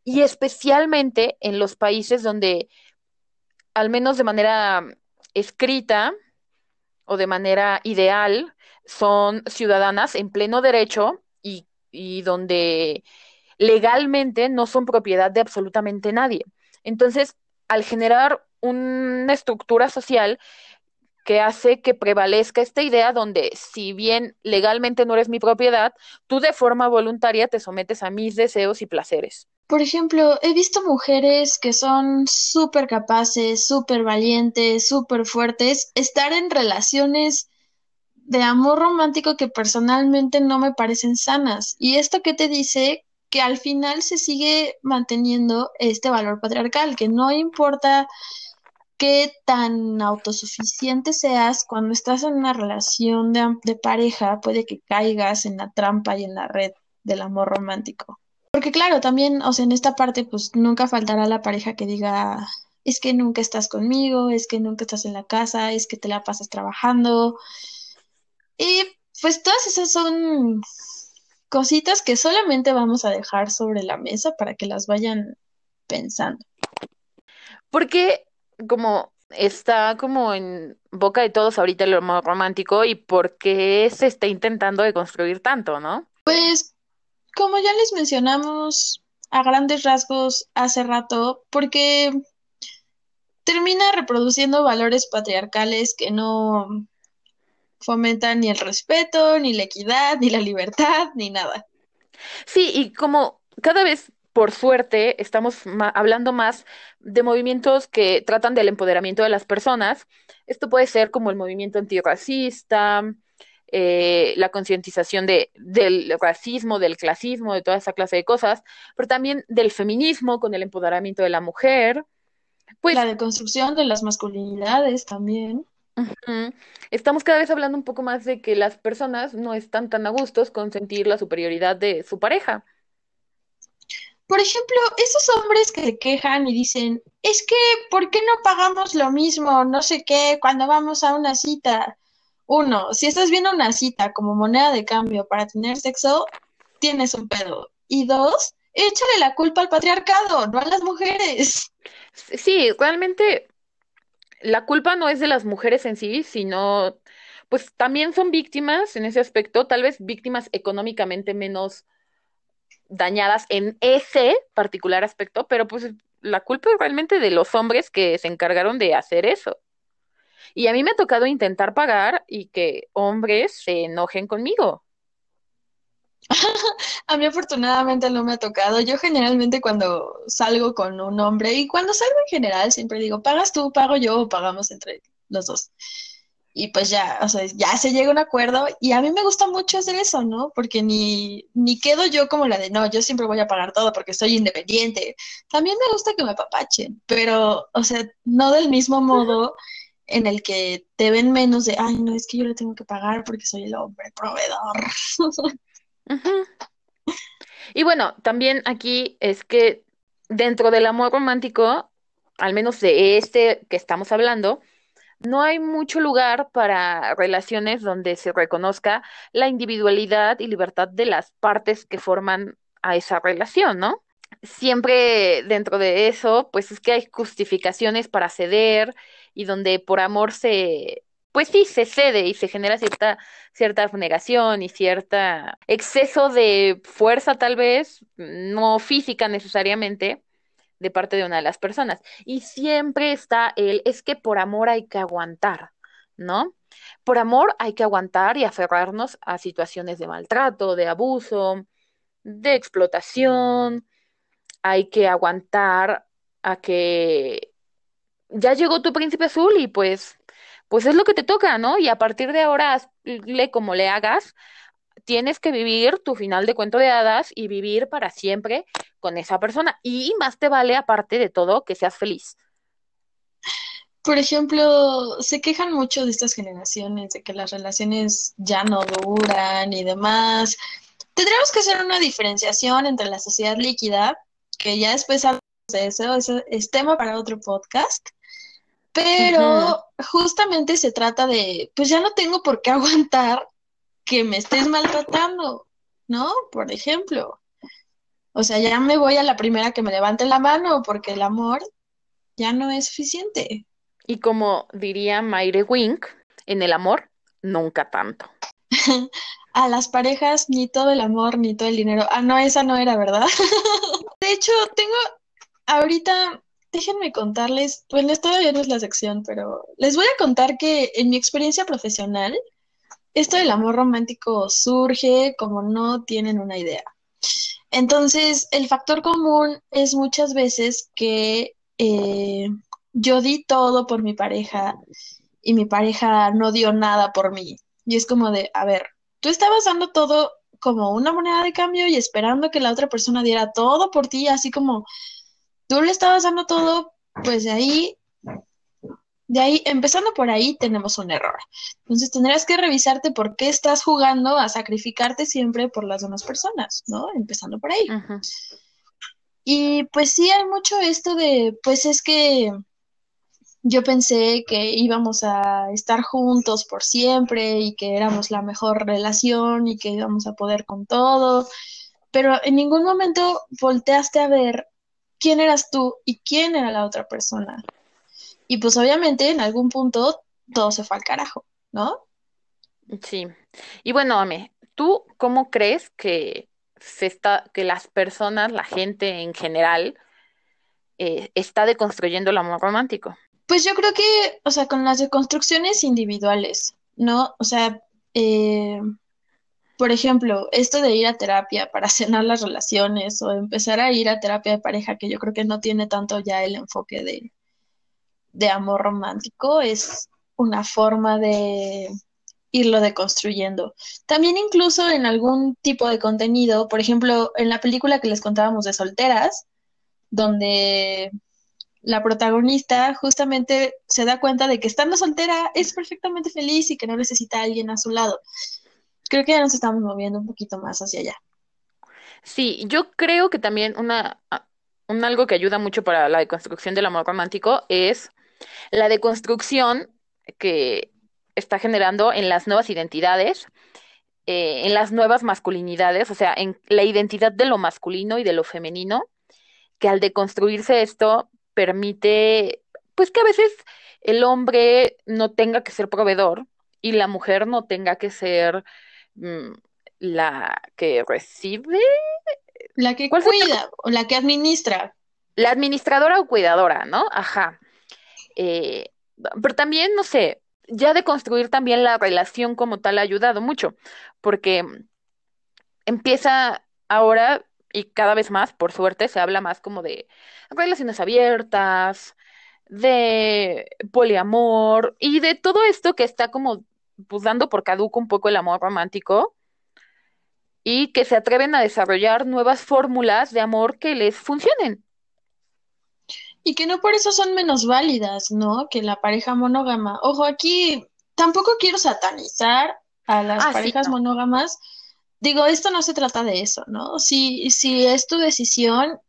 Speaker 2: y especialmente en los países donde, al menos de manera escrita o de manera ideal, son ciudadanas en pleno derecho y, y donde legalmente no son propiedad de absolutamente nadie. Entonces, al generar una estructura social que hace que prevalezca esta idea donde si bien legalmente no eres mi propiedad, tú de forma voluntaria te sometes a mis deseos y placeres.
Speaker 1: Por ejemplo, he visto mujeres que son súper capaces, súper valientes, súper fuertes, estar en relaciones de amor romántico que personalmente no me parecen sanas. ¿Y esto qué te dice? Que al final se sigue manteniendo este valor patriarcal, que no importa qué tan autosuficiente seas cuando estás en una relación de, pareja, puede que caigas en la trampa y en la red del amor romántico. Porque claro, también, o sea, en esta parte, pues nunca faltará la pareja que diga, es que nunca estás conmigo, es que nunca estás en la casa, es que te la pasas trabajando. Y pues todas esas son cositas que solamente vamos a dejar sobre la mesa para que las vayan pensando.
Speaker 2: Porque como está como en boca de todos ahorita el amor romántico y por qué se está intentando deconstruir tanto, ¿no?
Speaker 1: Pues como ya les mencionamos a grandes rasgos hace rato, porque termina reproduciendo valores patriarcales que no fomentan ni el respeto, ni la equidad, ni la libertad, ni nada.
Speaker 2: Sí, y como cada vez por suerte, estamos hablando más de movimientos que tratan del empoderamiento de las personas. Esto puede ser como el movimiento antirracista, eh, la concientización de, del racismo, del clasismo, de toda esa clase de cosas, pero también del feminismo con el empoderamiento de la mujer.
Speaker 1: Pues, la deconstrucción de las masculinidades también.
Speaker 2: Estamos cada vez hablando un poco más de que las personas no están tan a gustos con sentir la superioridad de su pareja.
Speaker 1: Por ejemplo, esos hombres que se quejan y dicen, es que, ¿por qué no pagamos lo mismo, no sé qué, cuando vamos a una cita? Uno, si estás viendo una cita como moneda de cambio para tener sexo, tienes un pedo. Y dos, échale la culpa al patriarcado, no a las mujeres.
Speaker 2: Sí, realmente la culpa no es de las mujeres en sí, sino, pues también son víctimas en ese aspecto, tal vez víctimas económicamente menos dañadas en ese particular aspecto, pero pues la culpa es realmente de los hombres que se encargaron de hacer eso. Y a mí me ha tocado intentar pagar y que hombres se enojen conmigo.
Speaker 1: a mí afortunadamente no me ha tocado. Yo generalmente cuando salgo con un hombre y cuando salgo en general siempre digo, pagas tú, pago yo o pagamos entre los dos y pues ya, o sea, ya se llega a un acuerdo y a mí me gusta mucho hacer eso, ¿no? Porque ni, ni quedo yo como la de, no, yo siempre voy a pagar todo porque soy independiente. También me gusta que me apapachen, pero, o sea, no del mismo modo en el que te ven menos de, ay, no, es que yo le tengo que pagar porque soy el hombre proveedor.
Speaker 2: Y bueno, también aquí es que dentro del amor romántico, al menos de este que estamos hablando, no hay mucho lugar para relaciones donde se reconozca la individualidad y libertad de las partes que forman a esa relación, ¿no? Siempre dentro de eso, pues es que hay justificaciones para ceder y donde por amor se, pues sí, se cede y se genera cierta, cierta abnegación y cierta exceso de fuerza tal vez, no física necesariamente, de parte de una de las personas. Y siempre está el, es que por amor hay que aguantar, ¿no? Por amor hay que aguantar y aferrarnos a situaciones de maltrato, de abuso, de explotación. Hay que aguantar a que ya llegó tu príncipe azul y pues, pues es lo que te toca, ¿no? Y a partir de ahora, hazle como le hagas, tienes que vivir tu final de cuento de hadas y vivir para siempre con esa persona. Y más te vale, aparte de todo, que seas feliz.
Speaker 1: Por ejemplo, se quejan mucho de estas generaciones, de que las relaciones ya no duran y demás. Tendríamos que hacer una diferenciación entre la sociedad líquida, que ya después hablamos de eso, eso es tema para otro podcast, pero justamente se trata de, pues ya no tengo por qué aguantar que me estés maltratando, ¿no? Por ejemplo. O sea, ya me voy a la primera que me levante la mano porque el amor ya no es suficiente.
Speaker 2: Y como diría Mayre Wink, en el amor, nunca tanto.
Speaker 1: a las parejas ni todo el amor ni todo el dinero. Ah, no, esa no era, ¿verdad? de hecho, tengo ahorita, déjenme contarles, bueno, todavía no es la sección, pero les voy a contar que en mi experiencia profesional, esto del amor romántico surge como no tienen una idea. Entonces, el factor común es muchas veces que eh, yo di todo por mi pareja y mi pareja no dio nada por mí. Y es como de, a ver, tú estabas dando todo como una moneda de cambio y esperando que la otra persona diera todo por ti, así como tú le estabas dando todo, pues de ahí, de ahí, empezando por ahí, tenemos un error. Entonces tendrías que revisarte por qué estás jugando a sacrificarte siempre por las demás personas, ¿no? Empezando por ahí. Y pues sí, hay mucho esto de, pues es que yo pensé que íbamos a estar juntos por siempre y que éramos la mejor relación y que íbamos a poder con todo, pero en ningún momento volteaste a ver quién eras tú y quién era la otra persona. Y pues obviamente en algún punto todo se fue al carajo, ¿no?
Speaker 2: Sí. Y bueno, Ame, ¿tú cómo crees que se está, que las personas, la gente en general, eh, está deconstruyendo el amor romántico?
Speaker 1: Pues yo creo que, o sea, con las deconstrucciones individuales, ¿no? O sea, eh, por ejemplo, esto de ir a terapia para sanar las relaciones o empezar a ir a terapia de pareja, que yo creo que no tiene tanto ya el enfoque de, de amor romántico, es una forma de irlo deconstruyendo. También incluso en algún tipo de contenido, por ejemplo, en la película que les contábamos de solteras, donde la protagonista justamente se da cuenta de que estando soltera es perfectamente feliz y que no necesita a alguien a su lado. Creo que ya nos estamos moviendo un poquito más hacia allá.
Speaker 2: Sí, yo creo que también una, un algo que ayuda mucho para la deconstrucción del amor romántico es la deconstrucción que está generando en las nuevas identidades, eh, en las nuevas masculinidades, o sea, en la identidad de lo masculino y de lo femenino, que al deconstruirse esto permite, pues que a veces el hombre no tenga que ser proveedor y la mujer no tenga que ser la que recibe.
Speaker 1: La que cuida o la que administra.
Speaker 2: La administradora o cuidadora, ¿no? Ajá. Eh, pero también, no sé, ya de construir también la relación como tal ha ayudado mucho, porque empieza ahora y cada vez más, por suerte, se habla más como de relaciones abiertas, de poliamor y de todo esto que está como pues dando por caduco un poco el amor romántico y que se atreven a desarrollar nuevas fórmulas de amor que les funcionen.
Speaker 1: Y que no por eso son menos válidas, ¿no? Que la pareja monógama. Ojo, aquí tampoco quiero satanizar a las ah, parejas monógamas, digo, esto no se trata de eso, ¿no? Si, si es tu decisión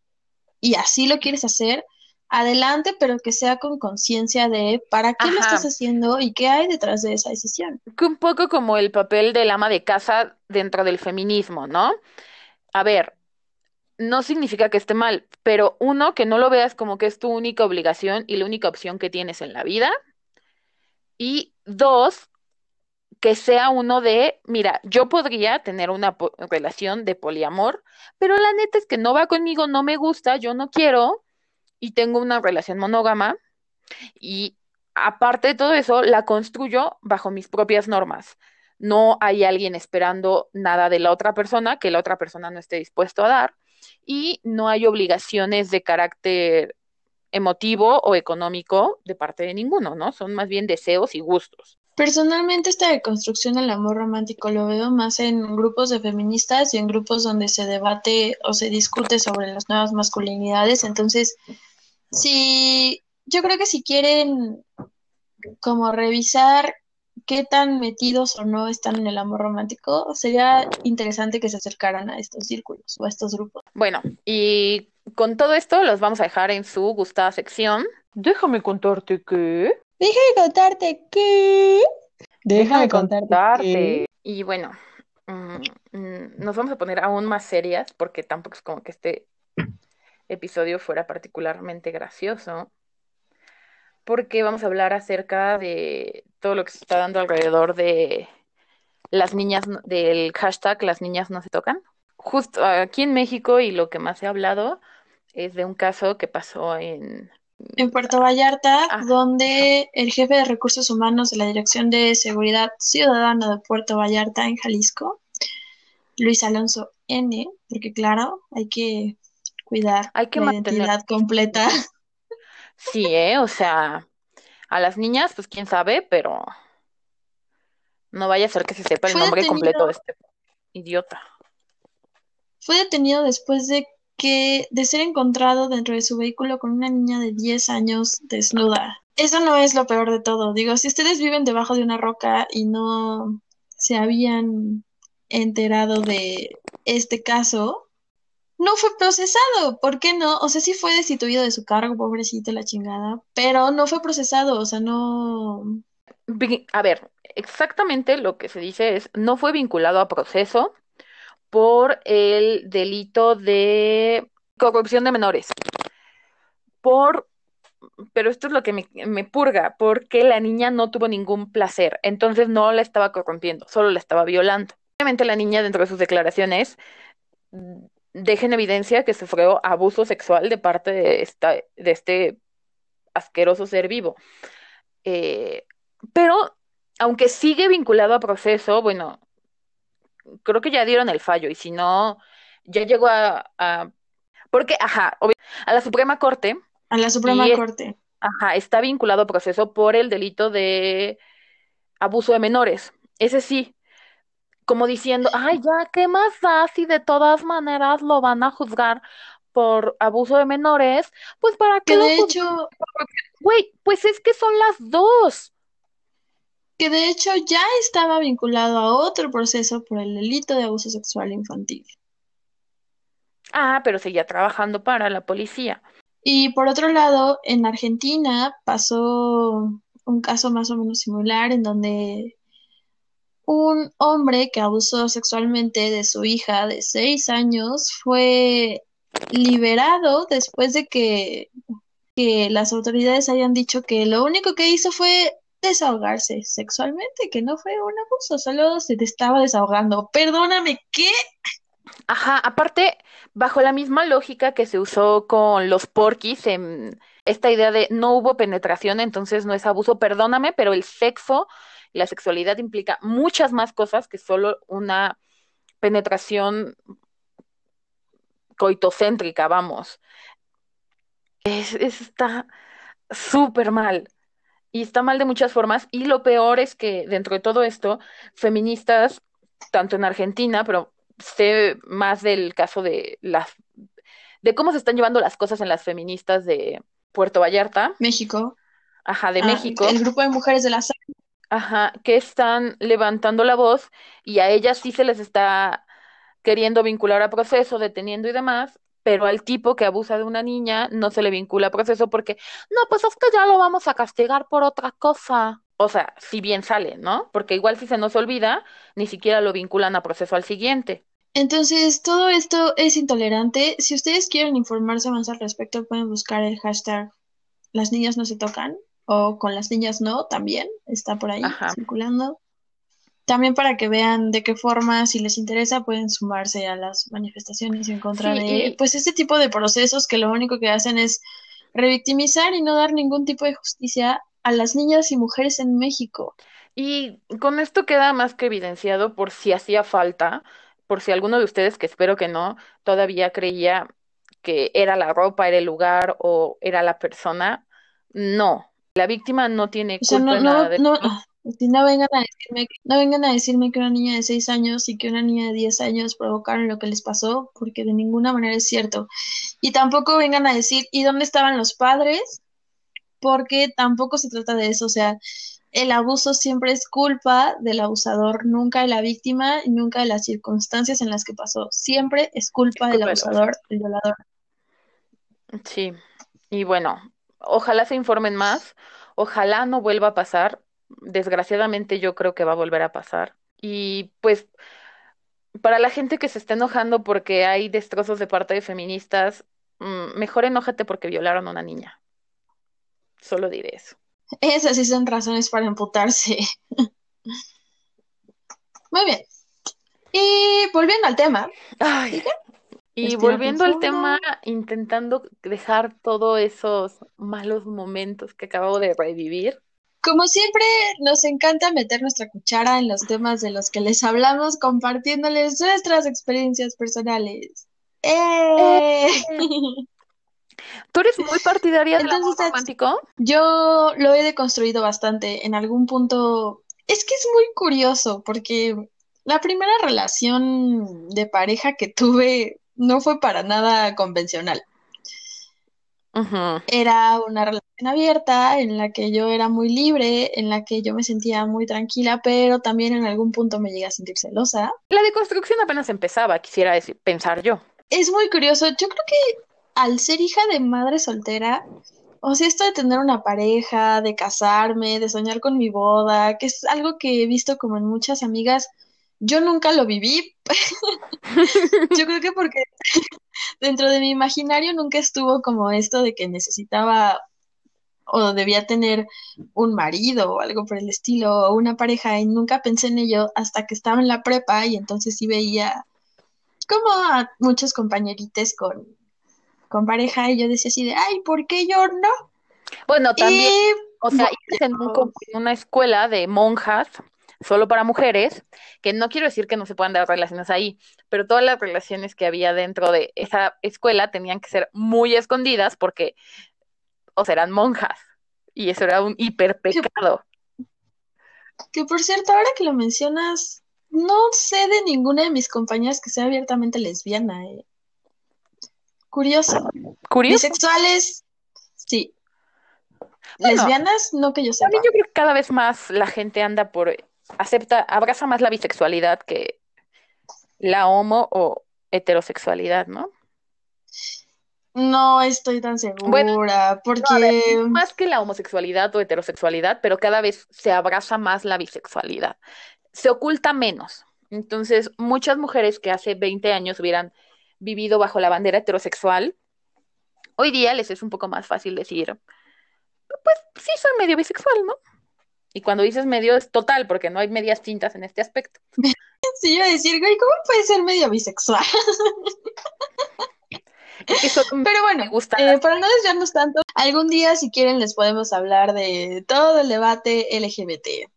Speaker 1: y así lo quieres hacer, adelante, pero que sea con conciencia de para qué lo estás haciendo y qué hay detrás de esa decisión.
Speaker 2: Un poco como el papel del ama de casa dentro del feminismo, ¿no? A ver, no significa que esté mal, pero uno, que no lo veas como que es tu única obligación y la única opción que tienes en la vida. Y dos, que sea uno de, mira, yo podría tener una relación de poliamor, pero la neta es que no va conmigo, no me gusta, yo no quiero y tengo una relación monógama y aparte de todo eso, la construyo bajo mis propias normas. No hay alguien esperando nada de la otra persona que la otra persona no esté dispuesto a dar y no hay obligaciones de carácter emotivo o económico de parte de ninguno, ¿no? Son más bien deseos y gustos.
Speaker 1: Personalmente esta deconstrucción del amor romántico lo veo más en grupos de feministas y en grupos donde se debate o se discute sobre las nuevas masculinidades. Entonces, si yo creo que si quieren como revisar qué tan metidos o no están en el amor romántico, sería interesante que se acercaran a estos círculos o a estos grupos.
Speaker 2: Bueno, y con todo esto los vamos a dejar en su gustada sección. Déjame contarte que
Speaker 1: Déjame contarte que. Déjame, contarte.
Speaker 2: Y bueno, mm, mm, nos vamos a poner aún más serias porque tampoco es como que este episodio fuera particularmente gracioso, porque vamos a hablar acerca de todo lo que se está dando alrededor de las niñas, del hashtag las niñas no se tocan. Justo aquí en México y lo que más he hablado es de un caso que pasó en...
Speaker 1: En Puerto Vallarta,
Speaker 2: Ah,
Speaker 1: donde el jefe de recursos humanos de la Dirección de Seguridad Ciudadana de Puerto Vallarta en Jalisco, Luis Alonso N., porque claro, hay que cuidar
Speaker 2: Hay que
Speaker 1: la
Speaker 2: mantener.
Speaker 1: identidad completa.
Speaker 2: Sí, ¿eh? O sea, a las niñas, pues quién sabe, pero no vaya a ser que se sepa el
Speaker 1: Fue
Speaker 2: nombre
Speaker 1: detenido-
Speaker 2: completo de este idiota.
Speaker 1: Fue detenido después de que de ser encontrado dentro de su vehículo con una niña de 10 años desnuda. Eso no es lo peor de todo. Digo, si ustedes viven debajo de una roca y no se habían enterado de este caso, no fue procesado. ¿Por qué no? O sea, sí fue destituido de su cargo, pobrecito la chingada, pero no fue procesado. O sea, no.
Speaker 2: A ver, exactamente lo que se dice es, no fue vinculado a proceso por el delito de corrupción de menores. Por, pero esto es lo que me, me purga, porque la niña no tuvo ningún placer, entonces no la estaba corrompiendo, solo la estaba violando. Obviamente la niña dentro de sus declaraciones mm, deja en evidencia que sufrió abuso sexual de parte de, esta, de este asqueroso ser vivo. Eh, pero aunque sigue vinculado a proceso, bueno, creo que ya dieron el fallo y si no, ya llegó a, a- porque, ajá, a la Suprema Corte,
Speaker 1: A la Suprema
Speaker 2: es-
Speaker 1: Corte.
Speaker 2: ajá, está vinculado a proceso por el delito de abuso de menores. Ese sí, como diciendo, ay, ya, ¿qué más da si de todas maneras lo van a juzgar por abuso de menores? Pues para qué
Speaker 1: Que
Speaker 2: lo
Speaker 1: de hecho,
Speaker 2: Güey, pues es que son las dos.
Speaker 1: que de hecho ya estaba vinculado a otro proceso por el delito de abuso sexual infantil.
Speaker 2: Ah, pero seguía trabajando para la policía.
Speaker 1: Y por otro lado, en Argentina pasó un caso más o menos similar en donde un hombre que abusó sexualmente de su hija de seis años fue liberado después de que, que las autoridades hayan dicho que lo único que hizo fue desahogarse sexualmente, que no fue un abuso, solo se te estaba desahogando. Perdóname, ¿qué?
Speaker 2: Ajá, aparte, bajo la misma lógica que se usó con los porquis, en esta idea de no hubo penetración, entonces no es abuso, perdóname, pero el sexo la sexualidad implica muchas más cosas que solo una penetración coitocéntrica, vamos. Es, es- está súper mal. Y está mal de muchas formas. Y lo peor es que dentro de todo esto, feministas, tanto en Argentina, pero sé más del caso de las, de cómo se están llevando las cosas en las feministas de Puerto Vallarta,
Speaker 1: México.
Speaker 2: ajá, de
Speaker 1: Ah,
Speaker 2: México,
Speaker 1: el grupo de mujeres de la
Speaker 2: ajá, que están levantando la voz y a ellas sí se les está queriendo vincular a proceso, deteniendo y demás, pero al tipo que abusa de una niña no se le vincula a proceso porque, no, pues es que ya lo vamos a castigar por otra cosa. O sea, si bien sale, ¿no? Porque igual si se nos olvida, ni siquiera lo vinculan a proceso al siguiente.
Speaker 1: Entonces, todo esto es intolerante. Si ustedes quieren informarse más al respecto, pueden buscar el hashtag Las niñas no se tocan o con las niñas no, también está por ahí
Speaker 2: Ajá.
Speaker 1: circulando. También para que vean de qué forma, si les interesa, pueden sumarse a las manifestaciones en contra
Speaker 2: Sí,
Speaker 1: de,
Speaker 2: y-
Speaker 1: pues, este tipo de procesos que lo único que hacen es revictimizar y no dar ningún tipo de justicia a las niñas y mujeres en México.
Speaker 2: Y con esto queda más que evidenciado por si hacía falta, por si alguno de ustedes, que espero que no, todavía creía que era la ropa, era el lugar o era la persona. No, la víctima no tiene
Speaker 1: O sea,
Speaker 2: culpa
Speaker 1: no, no,
Speaker 2: nada de
Speaker 1: no, no vengan a decirme, no vengan a decirme que una niña de 6 años y que una niña de 10 años provocaron lo que les pasó, porque de ninguna manera es cierto. Y tampoco vengan a decir, ¿y dónde estaban los padres? Porque tampoco se trata de eso. O sea, el abuso siempre es culpa del abusador, nunca de la víctima y nunca de las circunstancias en las que pasó. Siempre es culpa
Speaker 2: Es
Speaker 1: del
Speaker 2: culpa del
Speaker 1: abusador, del violador.
Speaker 2: Sí, y bueno, ojalá se informen más, ojalá no vuelva a pasar. Desgraciadamente yo creo que va a volver a pasar. Y pues para la gente que se está enojando porque hay destrozos de parte de feministas, mm, mejor enójate porque violaron a una niña. Solo diré eso.
Speaker 1: Esas sí son razones para emputarse. Muy bien. Y volviendo al tema.
Speaker 2: Ay, y volviendo al tema, intentando dejar todos esos malos momentos que acabo de revivir.
Speaker 1: Como siempre, nos encanta meter nuestra cuchara en los temas de los que les hablamos, compartiéndoles nuestras experiencias personales. ¡Eh!
Speaker 2: ¿Tú eres muy partidaria del amor romántico?
Speaker 1: yo lo he deconstruido bastante. En algún punto, es que es muy curioso porque la primera relación de pareja que tuve no fue para nada convencional. Era una relación abierta en la que yo era muy libre, en la que yo me sentía muy tranquila, pero también en algún punto me llegué a sentir celosa.
Speaker 2: La deconstrucción apenas empezaba, quisiera decir, pensar yo.
Speaker 1: Es muy curioso. Yo creo que al ser hija de madre soltera, o sea, esto de tener una pareja, de casarme, de soñar con mi boda, que es algo que he visto como en muchas amigas, yo nunca lo viví. Yo creo que porque dentro de mi imaginario nunca estuvo como esto de que necesitaba o debía tener un marido o algo por el estilo, o una pareja, y nunca pensé en ello hasta que estaba en la prepa y entonces sí veía como a muchos compañeritos con, con pareja y yo decía así de, ay, ¿por qué yo no?
Speaker 2: Bueno, también,
Speaker 1: Y
Speaker 2: o sea, un en una escuela de monjas solo para mujeres, que no quiero decir que no se puedan dar relaciones ahí, pero todas las relaciones que había dentro de esa escuela tenían que ser muy escondidas porque, o sea, eran monjas, y eso era un hiper pecado.
Speaker 1: que por cierto, ahora que lo mencionas, no sé de ninguna de mis compañeras que sea abiertamente lesbiana. eh. Curioso.
Speaker 2: Curioso.
Speaker 1: Bisexuales, sí.
Speaker 2: Bueno,
Speaker 1: Lesbianas, no que yo sepa.
Speaker 2: También yo creo que cada vez más la gente anda por, acepta, abraza más la bisexualidad que la homo o heterosexualidad, ¿no?
Speaker 1: No estoy tan
Speaker 2: Bueno,
Speaker 1: segura,
Speaker 2: No, a ver,
Speaker 1: porque
Speaker 2: más que la homosexualidad o heterosexualidad, pero cada vez se abraza más la bisexualidad. Se oculta menos. Entonces, muchas mujeres que hace 20 años hubieran vivido bajo la bandera heterosexual, hoy día les es un poco más fácil decir, pues sí, soy medio bisexual, ¿no? Y cuando dices medio es total, porque no hay medias tintas en este aspecto.
Speaker 1: sí iba a decir, güey, ¿cómo puede ser medio bisexual?
Speaker 2: Eso
Speaker 1: Pero bueno,
Speaker 2: me gusta.
Speaker 1: eh, para no desviarnos tanto, algún día, si quieren, les podemos hablar de todo el debate LGBT.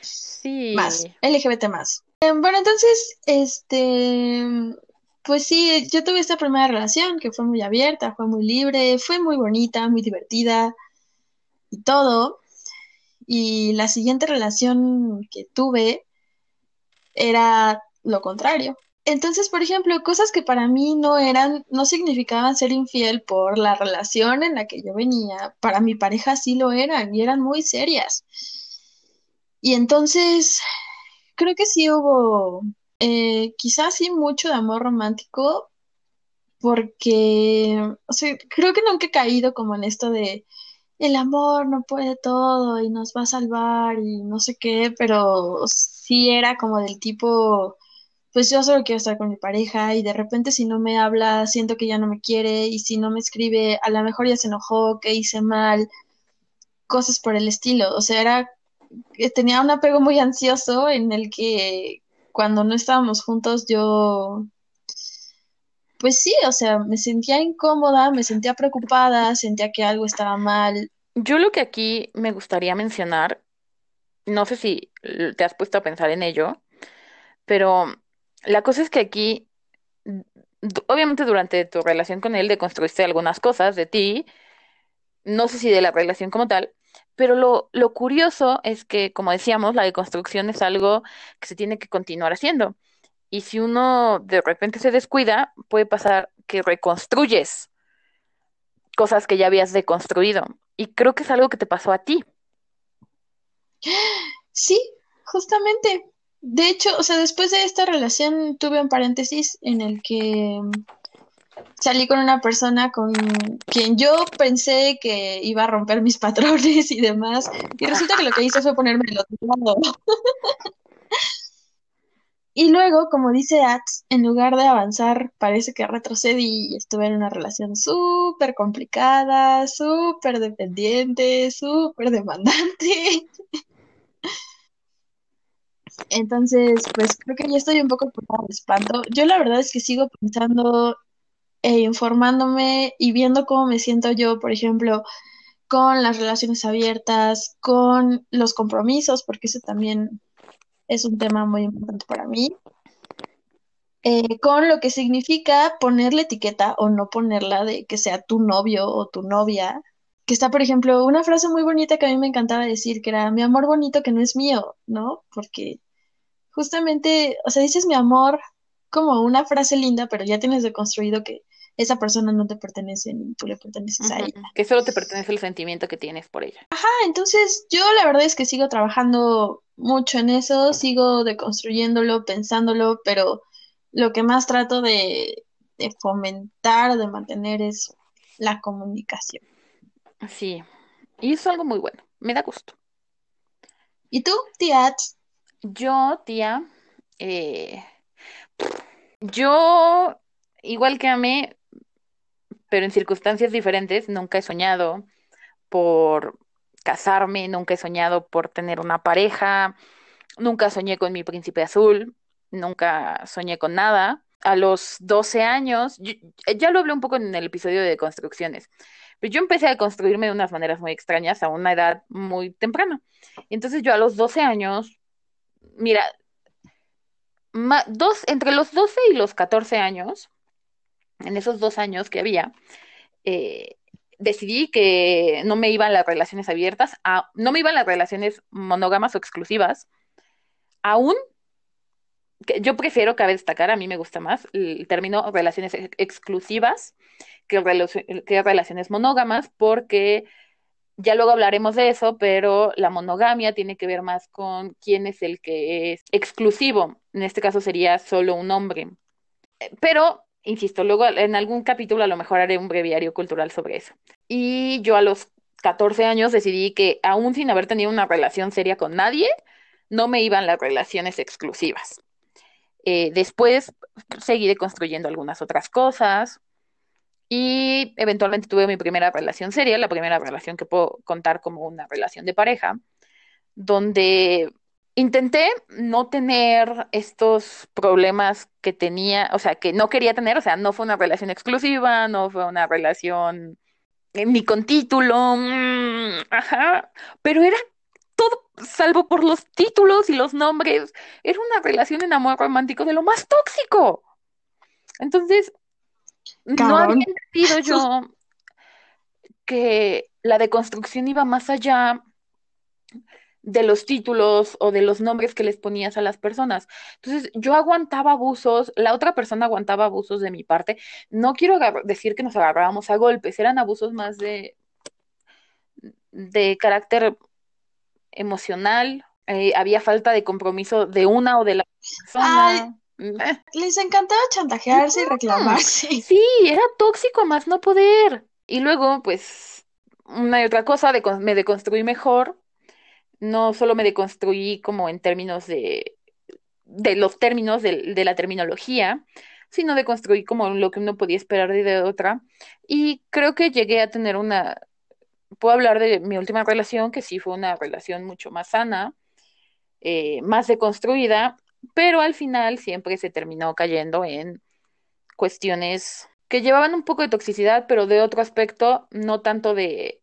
Speaker 2: Sí.
Speaker 1: Más, LGBT más. Eh, bueno, entonces, este, pues sí, yo tuve esta primera relación que fue muy abierta, fue muy libre, fue muy bonita, muy divertida y todo. Y la siguiente relación que tuve era lo contrario. Entonces, por ejemplo, cosas que para mí no eran, no significaban ser infiel por la relación en la que yo venía, para mi pareja sí lo eran y eran muy serias. Y entonces, creo que sí hubo, eh, quizás sí mucho de amor romántico, porque, o sea, creo que nunca he caído como en esto de el amor no puede todo y nos va a salvar y no sé qué, pero sí era como del tipo, pues yo solo quiero estar con mi pareja y de repente si no me habla, siento que ya no me quiere y si no me escribe, a lo mejor ya se enojó, que hice mal, cosas por el estilo. O sea, era, que tenía un apego muy ansioso en el que cuando no estábamos juntos yo, pues sí, o sea, me sentía incómoda, me sentía preocupada, sentía que algo estaba mal.
Speaker 2: Yo lo que aquí me gustaría mencionar, no sé si te has puesto a pensar en ello, pero la cosa es que aquí, obviamente durante tu relación con él deconstruiste algunas cosas de ti, no sé si de la relación como tal, pero lo, lo curioso es que, como decíamos, la deconstrucción es algo que se tiene que continuar haciendo. Y si uno de repente se descuida, puede pasar que reconstruyes cosas que ya habías deconstruido. Y creo que es algo que te pasó a ti.
Speaker 1: Sí, justamente. De hecho, o sea, después de esta relación tuve un paréntesis en el que salí con una persona con quien yo pensé que iba a romper mis patrones y demás, y resulta que lo que hice fue ponerme del otro lado. Y luego, como dice Ax, en lugar de avanzar, parece que retrocedí y estuve en una relación súper complicada, súper dependiente, súper demandante. Entonces, pues creo que ya estoy un poco por de espanto. Yo la verdad es que sigo pensando e informándome y viendo cómo me siento yo, por ejemplo, con las relaciones abiertas, con los compromisos, porque eso también es un tema muy importante para mí. Eh, con lo que significa ponerle etiqueta o no ponerla de que sea tu novio o tu novia. Que está, por ejemplo, una frase muy bonita que a mí me encantaba decir, que era mi amor bonito que no es mío, ¿no? Porque justamente, o sea, dices mi amor como una frase linda, pero ya tienes deconstruido que esa persona no te pertenece ni tú le perteneces a ella.
Speaker 2: Que solo te pertenece el sentimiento que tienes por ella.
Speaker 1: Ajá, entonces yo la verdad es que sigo trabajando mucho en eso, sigo deconstruyéndolo, pensándolo, pero lo que más trato de, de fomentar, de mantener es la comunicación.
Speaker 2: Sí, y es algo muy bueno, me da gusto.
Speaker 1: ¿Y tú, tía?
Speaker 2: Yo, tía, eh, yo, igual que a mí, pero en circunstancias diferentes, nunca he soñado por casarme, nunca he soñado por tener una pareja, nunca soñé con mi príncipe azul, nunca soñé con nada. A los 12 años, ya lo hablé un poco en el episodio de construcciones, pero yo empecé a construirme de unas maneras muy extrañas a una edad muy temprana. Entonces yo a los 12 años, mira, dos, entre los 12 y los 14 años, en esos dos años que había, eh, decidí que no me iban las relaciones abiertas, no me iban las relaciones monógamas o exclusivas, aún yo prefiero, cabe destacar, a mí me gusta más el término relaciones exclusivas que, que relaciones monógamas, porque ya luego hablaremos de eso, pero la monogamia tiene que ver más con quién es el que es exclusivo. En este caso sería solo un hombre. Pero insisto, luego en algún capítulo a lo mejor haré un breviario cultural sobre eso. Y yo a los 14 años decidí que aún sin haber tenido una relación seria con nadie, no me iban las relaciones exclusivas. Eh, después seguí construyendo algunas otras cosas y eventualmente tuve mi primera relación seria, la primera relación que puedo contar como una relación de pareja, donde Intenté no tener estos problemas que tenía, o sea, que no quería tener, o sea, no fue una relación exclusiva, no fue una relación eh, ni con título, mm, ajá, pero era todo, salvo por los títulos y los nombres, era una relación en amor romántico de lo más tóxico. Entonces, no había entendido yo que la deconstrucción iba más allá de los títulos o de los nombres que les ponías a las personas. Entonces, yo aguantaba abusos, la otra persona aguantaba abusos de mi parte. No quiero decir que nos agarrábamos a golpes, eran abusos más de, de carácter emocional, eh, había falta de compromiso de una o de la persona.
Speaker 1: Mm, eh. les encantaba chantajearse y reclamarse.
Speaker 2: Sí, era tóxico más no poder. Y luego, pues, una y otra cosa, de, me deconstruí mejor no solo me deconstruí como en términos de, de los términos de, de la terminología, sino deconstruí como lo que uno podía esperar de otra. Y creo que llegué a tener una, puedo hablar de mi última relación, que sí fue una relación mucho más sana, eh, más deconstruida, pero al final siempre se terminó cayendo en cuestiones que llevaban un poco de toxicidad, pero de otro aspecto, no tanto de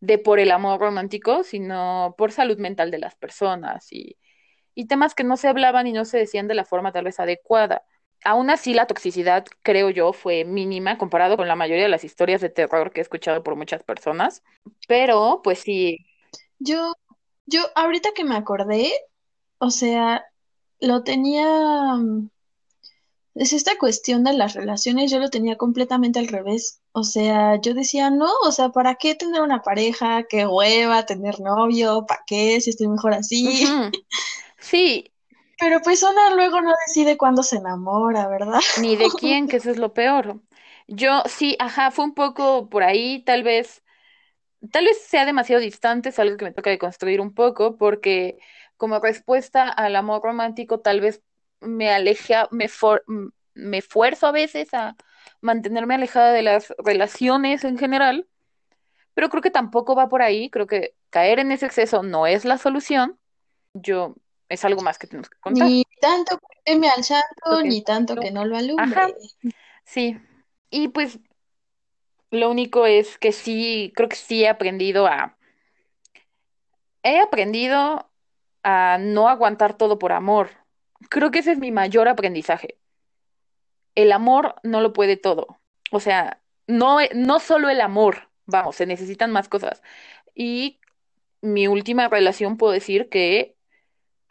Speaker 2: de por el amor romántico, sino por salud mental de las personas y, y temas que no se hablaban y no se decían de la forma tal vez adecuada. Aún así, la toxicidad, creo yo, fue mínima comparado con la mayoría de las historias de terror que he escuchado por muchas personas. Pero, pues sí.
Speaker 1: Yo, yo, ahorita que me acordé, o sea, lo tenía mm, es esta cuestión de las relaciones, yo lo tenía completamente al revés. O sea, yo decía, no, o sea, ¿para qué tener una pareja? ¿Qué hueva tener novio? ¿Para qué? Si estoy mejor así.
Speaker 2: Sí.
Speaker 1: Pero pues una luego no decide cuándo se enamora, ¿verdad?
Speaker 2: Ni de quién, que eso es lo peor. Yo sí, ajá, fue un poco por ahí, tal vez, tal vez sea demasiado distante, es algo que me toca de construir un poco, porque como respuesta al amor romántico, tal vez me aleja, me, for, me esfuerzo a veces a mantenerme alejada de las relaciones en general, pero creo que tampoco va por ahí, creo que caer en ese exceso no es la solución, yo es algo más que tenemos que contar.
Speaker 1: Ni tanto que queme al santo, ni tanto que no lo alumbre.
Speaker 2: Sí, y pues lo único es que sí, creo que sí he aprendido a... He aprendido a no aguantar todo por amor. Creo que ese es mi mayor aprendizaje. El amor no lo puede todo. O sea, no, no solo el amor, vamos, se necesitan más cosas. Y mi última relación puedo decir que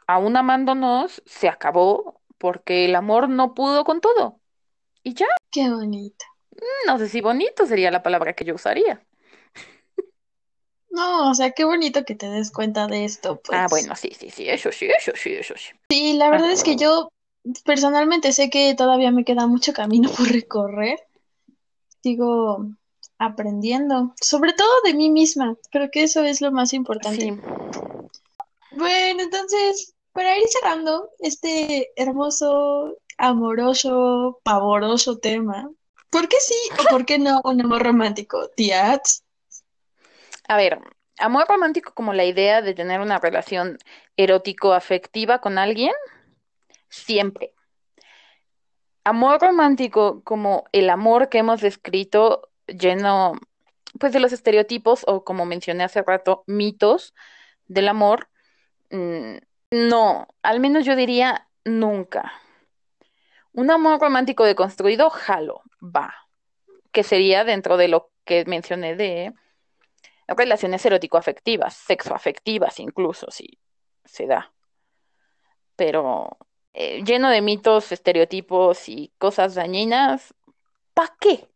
Speaker 2: aún amándonos se acabó porque el amor no pudo con todo. Y ya.
Speaker 1: Qué bonito.
Speaker 2: No sé si bonito sería la palabra que yo usaría.
Speaker 1: No, o sea, qué bonito que te des cuenta de esto, pues.
Speaker 2: Ah, bueno, sí, sí, sí, eso sí, eso sí, eso sí.
Speaker 1: Sí, la verdad es que yo personalmente sé que todavía me queda mucho camino por recorrer. Sigo aprendiendo, sobre todo de mí misma. Creo que eso es lo más importante.
Speaker 2: Sí.
Speaker 1: Bueno, entonces, para ir cerrando este hermoso, amoroso, pavoroso tema, ¿por qué sí o por qué no un amor romántico, Tiats?
Speaker 2: A ver, amor romántico como la idea de tener una relación erótico-afectiva con alguien, siempre. Amor romántico como el amor que hemos descrito lleno pues de los estereotipos o como mencioné hace rato, mitos del amor, mm, no, al menos yo diría nunca. Un amor romántico deconstruido, jalo, va, que sería dentro de lo que mencioné de relaciones erótico-afectivas, sexo-afectivas incluso, si se da. Pero eh, lleno de mitos, estereotipos y cosas dañinas, ¿para qué?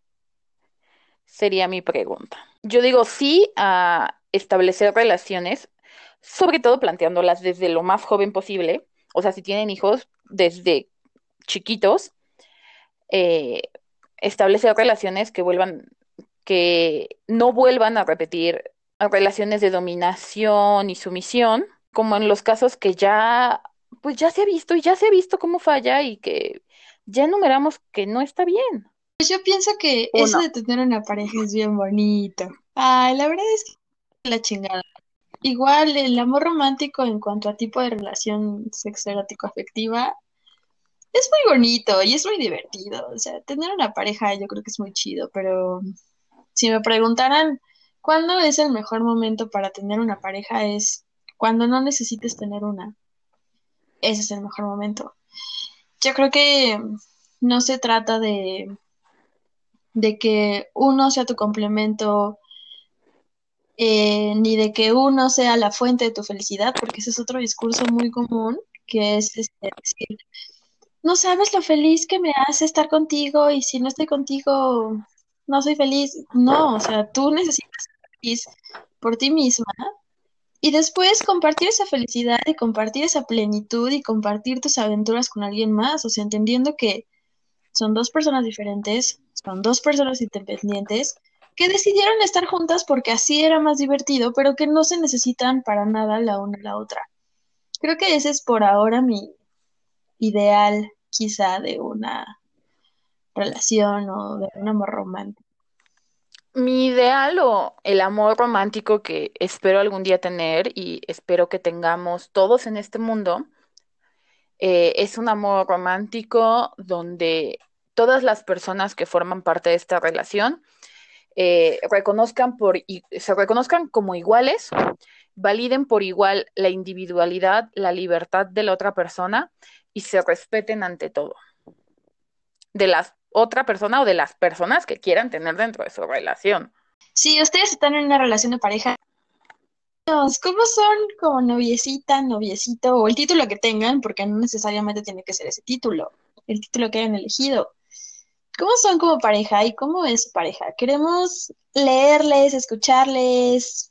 Speaker 2: Sería mi pregunta. Yo digo sí a establecer relaciones, sobre todo planteándolas desde lo más joven posible, o sea, si tienen hijos desde chiquitos, eh, establecer relaciones que vuelvan que no vuelvan a repetir relaciones de dominación y sumisión, como en los casos que ya, pues ya se ha visto y ya se ha visto cómo falla y que ya enumeramos que no está bien.
Speaker 1: Pues yo pienso que eso de tener una pareja es bien bonito. Ay, la verdad es que la chingada. Igual el amor romántico en cuanto a tipo de relación sexo erótico afectiva es muy bonito y es muy divertido. O sea, tener una pareja yo creo que es muy chido, pero si me preguntaran cuándo es el mejor momento para tener una pareja, es cuando no necesites tener una. Ese es el mejor momento. Yo creo que no se trata de, de que uno sea tu complemento, eh, ni de que uno sea la fuente de tu felicidad, porque ese es otro discurso muy común, que es este, decir, no sabes lo feliz que me hace estar contigo y si no estoy contigo, no soy feliz. No, o sea, tú necesitas ser feliz por ti misma y después compartir esa felicidad y compartir esa plenitud y compartir tus aventuras con alguien más, o sea, entendiendo que son dos personas diferentes, son dos personas independientes que decidieron estar juntas porque así era más divertido, pero que no se necesitan para nada la una a la otra. Creo que ese es por ahora mi ideal quizá de una relación o de un amor romántico?
Speaker 2: Mi ideal o el amor romántico que espero algún día tener y espero que tengamos todos en este mundo eh, es un amor romántico donde todas las personas que forman parte de esta relación eh, reconozcan por se reconozcan como iguales, validen por igual la individualidad, la libertad de la otra persona y se respeten ante todo. De las otra persona o de las personas que quieran tener dentro de su relación.
Speaker 1: Si ustedes están en una relación de pareja, ¿cómo son como noviecita, noviecito o el título que tengan? Porque no necesariamente tiene que ser ese título, el título que hayan elegido. ¿Cómo son como pareja y cómo es su pareja? Queremos leerles, escucharles,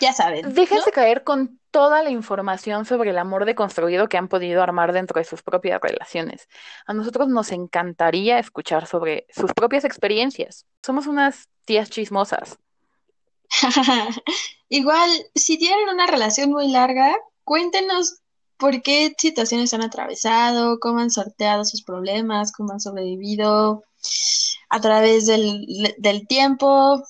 Speaker 1: ya saben.
Speaker 2: Déjense caer con toda la información sobre el amor deconstruido que han podido armar dentro de sus propias relaciones. A nosotros nos encantaría escuchar sobre sus propias experiencias. Somos unas tías chismosas.
Speaker 1: Igual, si tienen una relación muy larga, cuéntenos por qué situaciones han atravesado, cómo han sorteado sus problemas, cómo han sobrevivido a través del, del tiempo.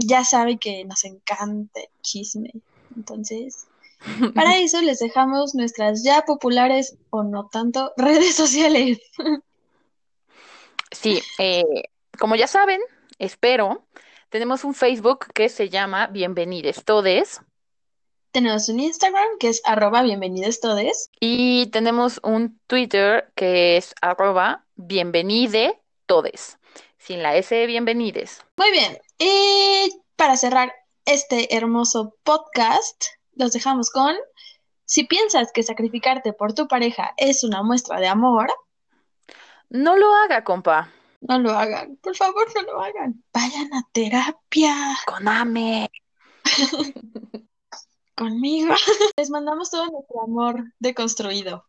Speaker 1: Ya sabe que nos encanta el chisme. Entonces, para eso les dejamos nuestras ya populares o no tanto redes sociales.
Speaker 2: Sí, eh, como ya saben, espero, tenemos un Facebook que se llama Bienvenides Todes
Speaker 1: Tenemos un Instagram que es arroba bienvenidos todes.
Speaker 2: y tenemos un Twitter que es arroba Bienvenide Todes, sin la S de Bienvenides.
Speaker 1: Muy bien. Y para cerrar este hermoso podcast, los dejamos con, si piensas que sacrificarte por tu pareja es una muestra de amor,
Speaker 2: No lo haga, compa,
Speaker 1: no lo hagan. Por favor, no lo hagan. Vayan a terapia
Speaker 2: con ame.
Speaker 1: conmigo. Les mandamos todo nuestro amor deconstruido.